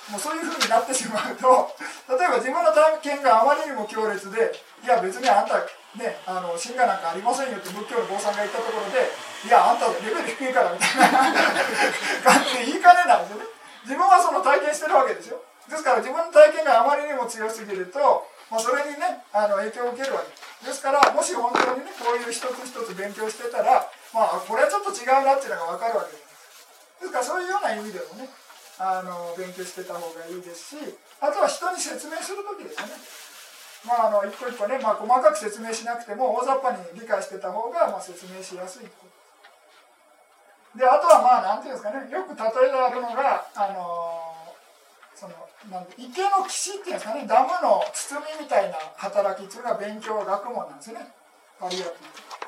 [SPEAKER 1] もうそういうふうになってしまうと 例えば自分の体験があまりにも強烈でいや別にあんたねあの真我なんかありませんよって仏教の坊さんが言ったところでいやあんたレベル低いからみたいな 感じで言いかねないですよね。自分はその体験してるわけですよ。ですから自分の体験があまりにも強すぎると、まあ、それにねあの影響を受けるわけ。ですですからもし本当にねこういう一つ一つ勉強してたらまあこれはちょっと違うなっていうのが分かるわけですですからそういうような意味でもねあの勉強してた方がいいですしあとは人に説明する時ですね。まああの一個一個ね、まあ、細かく説明しなくても大雑把に理解してた方が、まあ、説明しやすいであとはまあ何ていうんですかねよく例えられるのがあのそのなん池の岸っていうんですかねダムの包みみたいな働きっていうのが勉強学問なんですね。パリアティ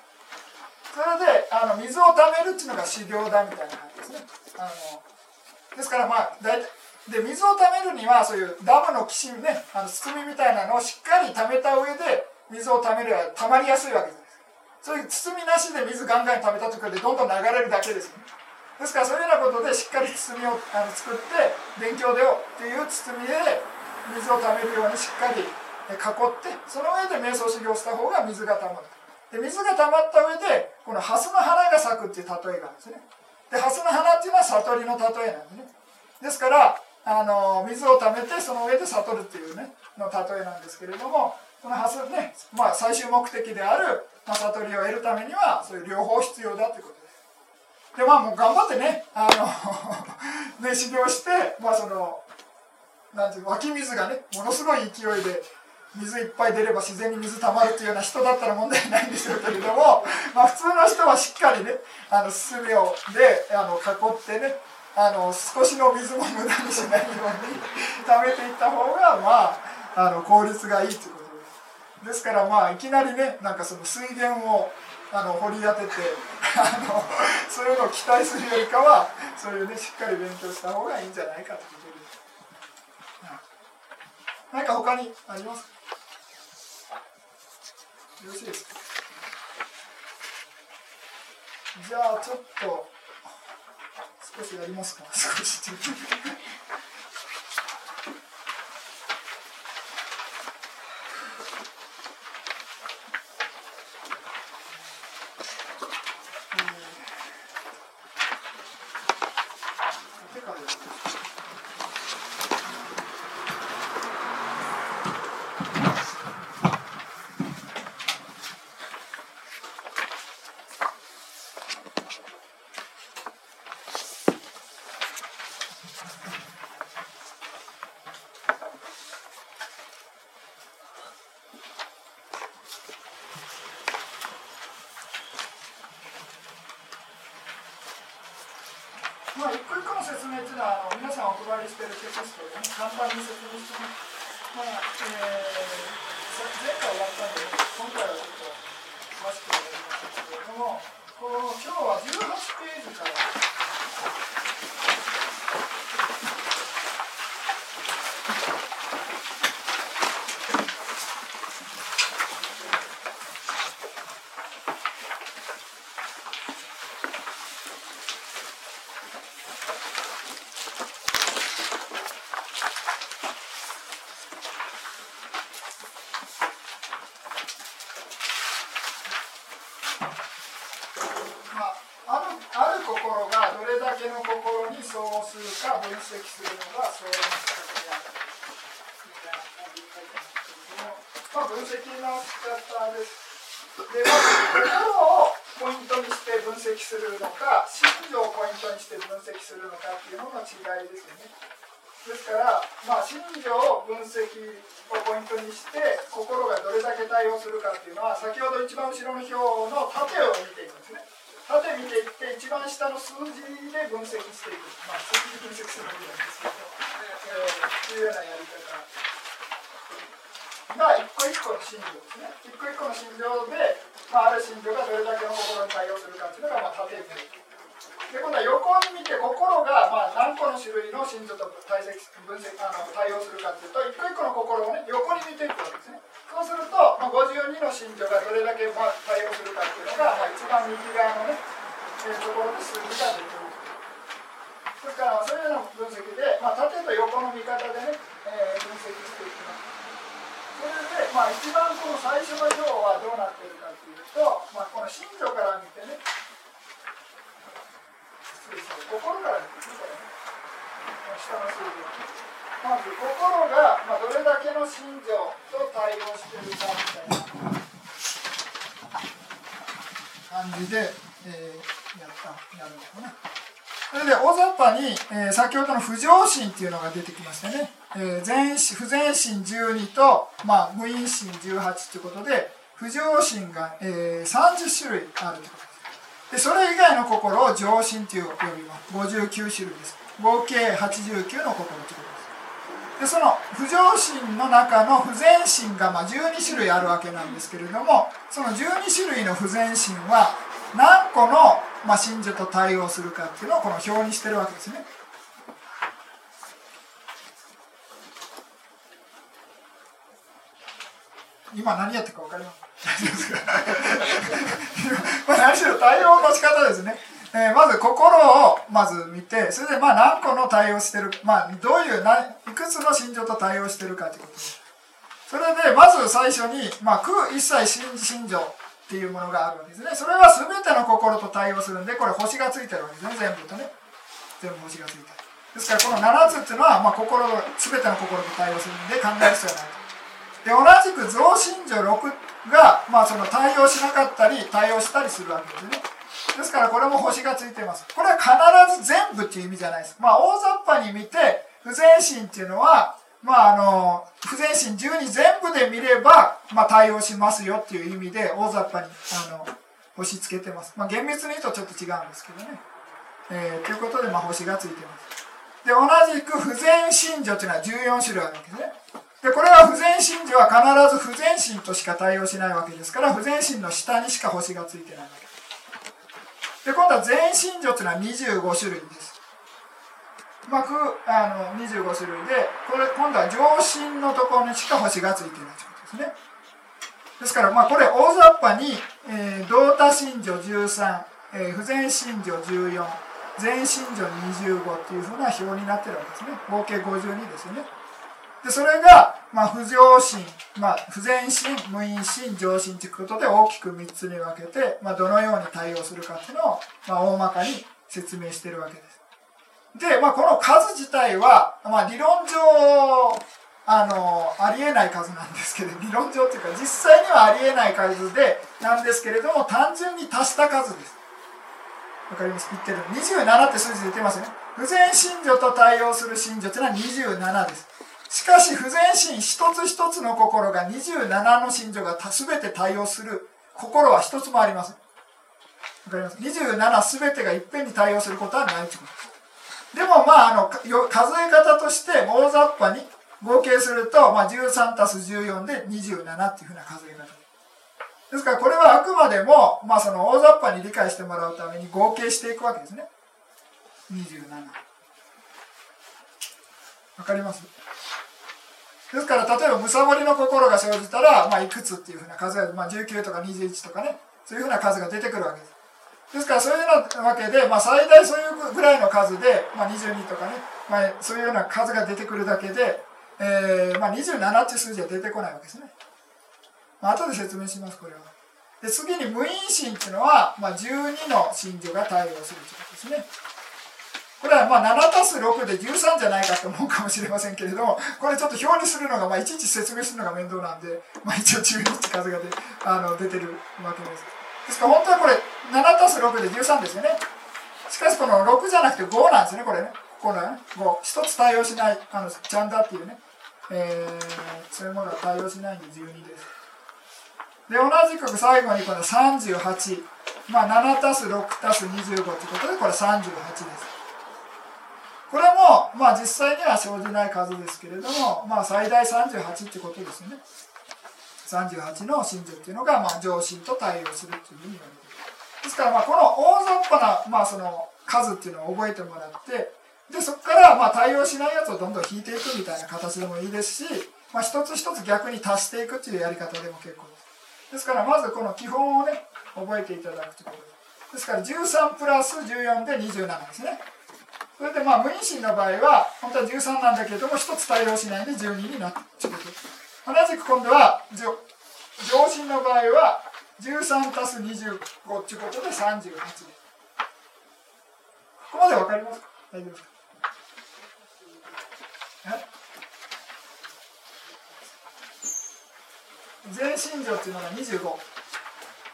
[SPEAKER 1] それであの水をためるっていうのが修行だみたいな感じですねあのですからまあ大体で水をためるにはそういうダムの岸ねあの包みみたいなのをしっかりためた上で水をためるはたまりやすいわけですそういう包みなしで水ガンガンためたところでどんどん流れるだけですねですからそういうようなことでしっかり包みをあの作って勉強でよっていう包みで水をためるようにしっかり囲ってその上で瞑想修行した方が水がたまるで水がたまった上でこのハスの花が咲くっていう例えがあるんですね。でハスの花っていうのは悟りの例えなんですね。ですからあの水をためてその上で悟るっていうねの例えなんですけれどもこのハスね、まあ、最終目的である、まあ、悟りを得るためにはそういう両方必要だということでまあもう頑張ってねあの ね修行してまあそのなんていう湧き水がねものすごい勢いで水いっぱい出れば自然に水たまるというような人だったら問題ないんでしょうけれども、まあ、普通の人はしっかりねあのすべをであの囲ってねあの少しの水も無駄にしないように溜めていった方がまああの効率がいいということです。ですからまあいきなりねなんかその水源をあの掘り当ててあのそういうのを期待するよりかはそういうねしっかり勉強した方がいいんじゃないかということです。何か他にありますよろしいですか？じゃあちょっと少しやりますか？少し。まあ、一個一個の説明というのはあの皆さんお配りしているテキストで、ね、簡単に説明してます。まあえー、前回終わったんで、今回はちょっと詳しくやりますけれども、この今日は18ページから指摘するのが相談の形であるみたいな感じで書いてますけれども、まあ、分析の仕方です。で、まず、心をポイントにして分析するのか、心情をポイントにして分析するのかっていうのの違いですよね。ですから、まあ、心情を分析をポイントにして心がどれだけ対応するかっていうのは先ほど一番後ろの表の縦を見ていますね。縦見ていって一番下の数字で分析していく、まあ、数字分析するわけなんですけど、えー、というようなやり方が一個一個の心情ですね一個一個の心情で、まあ、ある心情がどれだけの心に対応するかっていうのが、まあ、縦見ていく。で今度は横に見て心がまあ何個の種類の心臓と対析分析あの対応するかっていうと一個一個の心をね横に見ていくわけですね。そうすると、まあ、52の心臓がどれだけまあ対応するかっていうのが、まあ、一番右側のねところで数字が出てるですからそれらの分析で、まあ、縦と横の見方でね、えー、分析していきます。それで、まあ、一番この最初の行はどうなっているかっていうと、まあ、この心臓から見てね心から下の数字まず心が、まあ、どれだけの心情と対応しているかみたいな感じで、えー、やったやるのかな。それで大雑把に、えー、先ほどの不浄心っていうのが出てきましたね、えー、前不全心12と、まあ、無因心18ということで不浄心が、えー、30種類あるということ。でそれ以外の心を常心という呼びます。59種類です。合計89の心ということです。でその不常心の中の不全心がまあ12種類あるわけなんですけれどもその12種類の不全心は何個の、まあ、信者と対応するかっていうのをこの表にしてるわけですね。今何やってるか分かります？ま あ何しろ対応の仕方ですね、えー、まず心をまず見てそれでまあ何個の対応してるまあどういうないくつの心情と対応してるかということ。ですそれでまず最初に、まあ、空一切心心情っていうものがあるわけですね。それは全ての心と対応するんでこれ星がついてるわけですね。全部とね。全部星がついてる。ですからこの7つっていうのは、まあ、心全ての心と対応するんで考える必要はないと。で同じく増信条6が、まあ、その対応しなかったり対応したりするわけですね。ですからこれも星がついてます。これは必ず全部っていう意味じゃないです。まあ大雑把に見て不全心っていうのはまああの不全心12全部で見れば、まあ、対応しますよっていう意味で大雑把にあの星つけてます、まあ、厳密に言うとちょっと違うんですけどね、えー、ということで、まあ、星がついてます。で同じく不全信条っていうのは14種類あるわけですね。でこれは不全心時は必ず不全心としか対応しないわけですから不全心の下にしか星がついてないわけ。で今度は全心女っていうのは25種類です。まあ、あの25種類でこれ今度は上心のところにしか星がついてないということですね。ですからまあこれ大雑把に、えー、同多心女13、えー、不全心女14全心女25っていうふうな表になってるわけですね。合計52ですよね。でそれが、まあ、不上心、まあ、不全心無因心上心ということで大きく3つに分けて、まあ、どのように対応するかっていうのを、まあ、大まかに説明してるわけです。で、まあ、この数自体は、まあ、理論上あのありえない数なんですけど理論上っていうか実際にはありえない数でなんですけれども単純に足した数です。わかります？言ってる27って数字出てますよね。不全信女と対応する信女っていうのは27です。しかし不全心一つ一つの心が27の信女が全て対応する。心は一つもありません。わかります？27全てがいっぺんに対応することはないということ。ですでもまああの数え方として大雑把に合計すると、まあ、13たす14で27っていうふうな数え方。ですからこれはあくまでも、まあ、その大雑把に理解してもらうために合計していくわけですね。27わかります？ですから例えばむさぼりの心が生じたら、まあ、いくつっていうふうな数が、まあ、19とか21とかねそういうふうな数が出てくるわけです。ですからそういうようなわけで、まあ、最大そういうぐらいの数で、まあ、22とかね、まあ、そういうような数が出てくるだけで、えーまあ、27っていう数字は出てこないわけですね、まあ後で説明しますこれは。で次に無因心っていうのは、まあ、12の信女が対応するということですね。これはまあ7たす6で13じゃないかと思うかもしれませんけれどもこれちょっと表にするのが、まあ、いちいち説明するのが面倒なんで、まあ、一応12って数がであの出てるわけです。ですから本当はこれ7たす6で13ですよね。しかしこの6じゃなくて5なんですねこれね。ここのね5一つ対応しないあのジャンダっていうね、えー、そういうものは対応しないんで12です。で同じく最後にこの38まあ7たす6たす25ということでこれ38です。これもまあ実際には生じない数ですけれども、まあ、最大38ってことですね。38の真珠っていうのがまあ上心と対応するっていうふうに言われている。ですからまあこの大雑把なまあその数っていうのを覚えてもらってでそこからまあ対応しないやつをどんどん引いていくみたいな形でもいいですし、まあ、一つ一つ逆に足していくっていうやり方でも結構です。ですからまずこの基本をね覚えていただくということで。すですから13プラス14で27ですね。それでまあ無因心の場合は本当は13なんだけれども1つ対応しないで12になって同じく今度は上心の場合は13たす25っていうことで38でここまで分かりますか？大丈夫ですか？全心情っていうのが25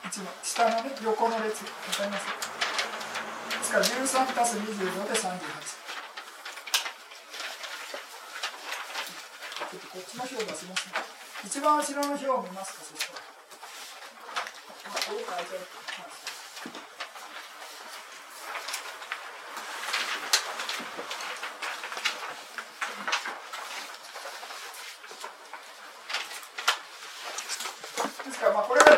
[SPEAKER 1] 一番下のね横の列。分かります？ですから13たす25で38ちょっとこっちの表出しますね。一番後ろの表を見ますかそしたら。まあどう書いてあるですからまあこれが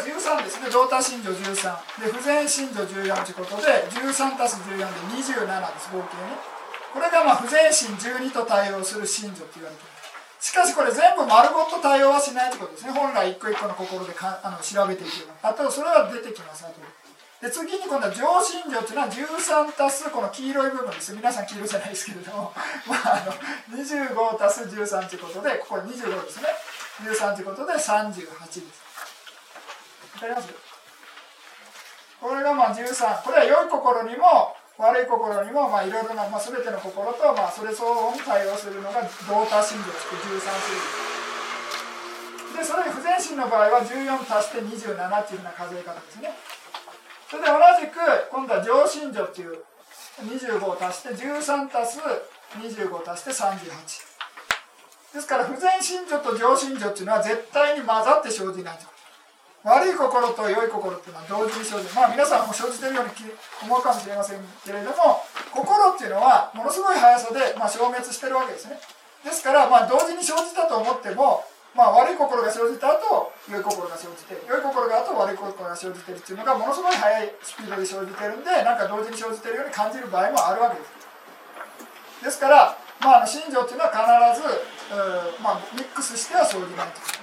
[SPEAKER 1] 13ですね同多心女13で不全心女14ということで13たす14で27です合計ね。これがまあ不全心12と対応する心女って言われてる。しかしこれ全部丸ごと対応はしないということですね。本来一個一個の心でかあの調べていけばあとそれは出てきます後で。で次に今度は上心女っていうのは13たすこの黄色い部分です。皆さん黄色じゃないですけれども、まあ、あの25たす13ということでここ25ですね。13ということで38です。これがまあ13これは良い心にも悪い心にもまあいろいろな、まあ、全ての心とまあそれ相応に対応するのが同多心情って13種類でそれに不全心の場合は14足して27っていうふうな数え方ですね。それで同じく今度は上心情っていう25を足して13足す25足して38ですから不全心情と上心情っていうのは絶対に混ざって生じないと。悪い心と良い心っていうのは同時に生じる。まあ皆さんも生じてるように思うかもしれませんけれども心っていうのはものすごい速さで、まあ、消滅してるわけですね。ですから、まあ、同時に生じたと思っても、まあ、悪い心が生じた後良い心が生じて良い心が後悪い心が生じてるっていうのがものすごい速いスピードで生じてるんでなんか同時に生じてるように感じる場合もあるわけです。ですから、まあ、信条っていうのは必ず、まあ、ミックスしては生じないと。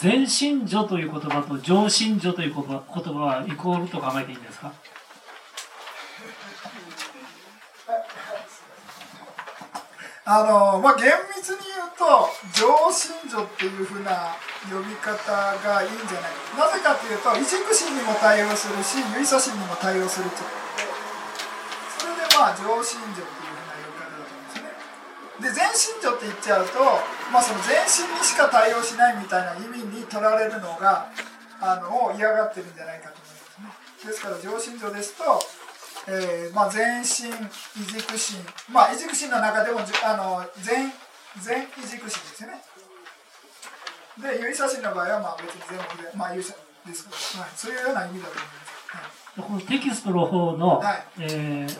[SPEAKER 3] 全信女という言葉と上信女という言葉はイコールと考えていいんですか？
[SPEAKER 1] あのまあ、厳密に言うと上信女っていうふうな呼び方がいいんじゃない？かなぜかというと一軸心にも対応するし唯差心にも対応すると。それでまあ上信女っていうふうな呼び方だと思うんですね。で全信女って言っちゃうとまあ、その全身にしか対応しないみたいな意味に取られるのがあの嫌がってるんじゃないかと思いますね。ですから上心情ですと、えーまあ、全身異軸心まあ異軸心の中でもあの全全異軸心ですよね。で有意差心の場合はまあ別に全部でまあ有意差ですけど、はい、そういうような意味だと思います、
[SPEAKER 3] はい、このテキストの方の、はい。えー、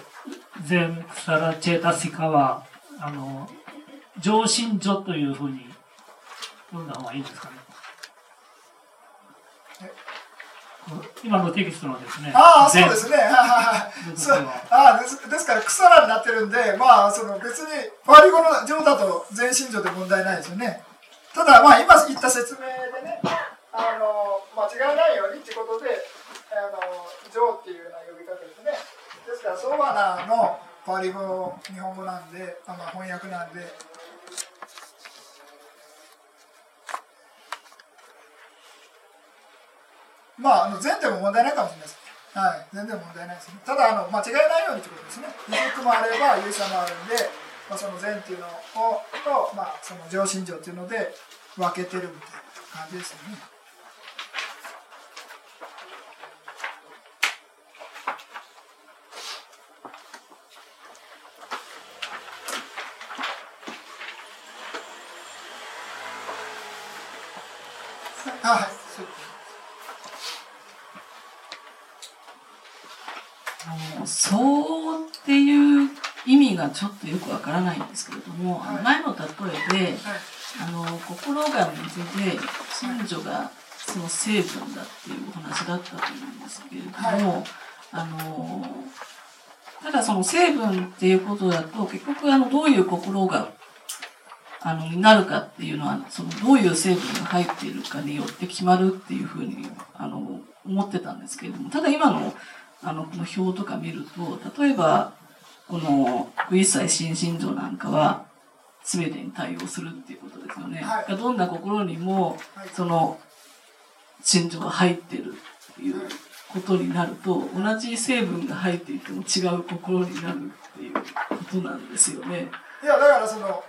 [SPEAKER 3] 全サラチェタシカはあの上心女というふうに読んだ方がいいんですかね。今のテキストのですね。
[SPEAKER 1] ああ、そうですね。ああですですから、草らになってるんで、まあ、その別に、パリ語の上だと全身上で問題ないですよね。ただ、まあ、今言った説明でね、あの、間違いないようにってことで、あの、上っていうような呼び方ですね。ですから、ソーバナのパリ語、日本語なんで、あまあ、翻訳なんで、まあ、あの全点も問題ないかもしれないです。はい、全然問題ないですね。ただ、あの間違えないようにということですね。遺族もあれば、勇者もあるんで、まあ、その善っていうのをと、まあ、その上心情っていうので分けてるみたいな感じですよね。はい。
[SPEAKER 4] そうっていうちょっとよくわからないんですけれども、はい、前の例えで、はい、あの心が水で真女がその成分だっていうお話だったと思うんですけれども、はい、あのただその成分っていうことだと結局あのどういう心があのになるかっていうのはそのどういう成分が入っているかによって決まるっていうふうにあの思ってたんですけれどもただ今のあの、この表とか見ると、例えば、この、一切新信条なんかは、全てに対応するっていうことですよね。はい、どんな心にも、その、信条が入ってるっていうことになると、同じ成分が入っていても違う心になるっていうことなんですよね。
[SPEAKER 1] いや、だからその、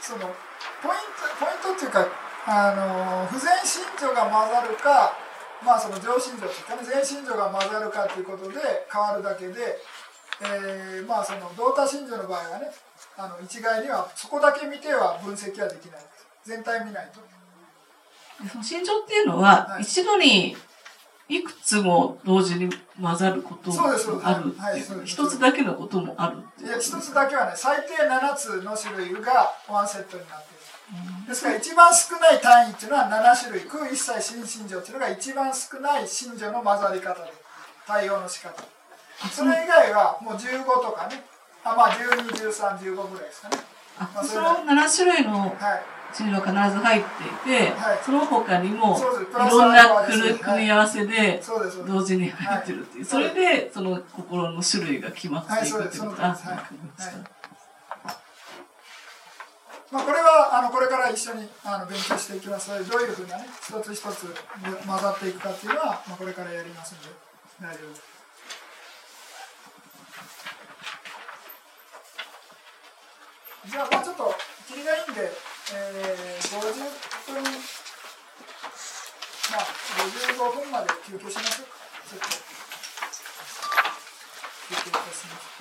[SPEAKER 1] その、ポイント、ポイントっていうか、あの、不全信条が混ざるか、まあその上心情とかね全心情が混ざるかということで変わるだけで、えー、まあその同多心情の場合はねあの一概にはそこだけ見ては分析はできない。全体見ないと。
[SPEAKER 4] その心情っていうのは、はい、一度にいくつも同時に混ざることもある。一つだけのこともある。
[SPEAKER 1] いや一つだけはね最低7つの種類がワンセットになってですから一番少ない単位っていうのは7種類。空一切新信条っていうのが一番少ない信条の混ざり方で対応の仕方それ以外はもう15とかね。あまあ121315ぐらいですかね、
[SPEAKER 4] まあ、その7種類の信条が必ず入っていて、はい、その他にもいろんな組み合わせで同時に入ってるっていう、それでその心の種類が決まっていくっていうことです。ね。
[SPEAKER 1] まあ、これはあのこれから一緒にあの勉強していきますのでどういうふうなね一つ一つ混ざっていくかっていうのは、まあ、これからやりますので大丈夫です。じゃあもうちょっと切りがいいんで、えー、50分まあ55分まで休憩しましょ。ちょっと休憩いたします。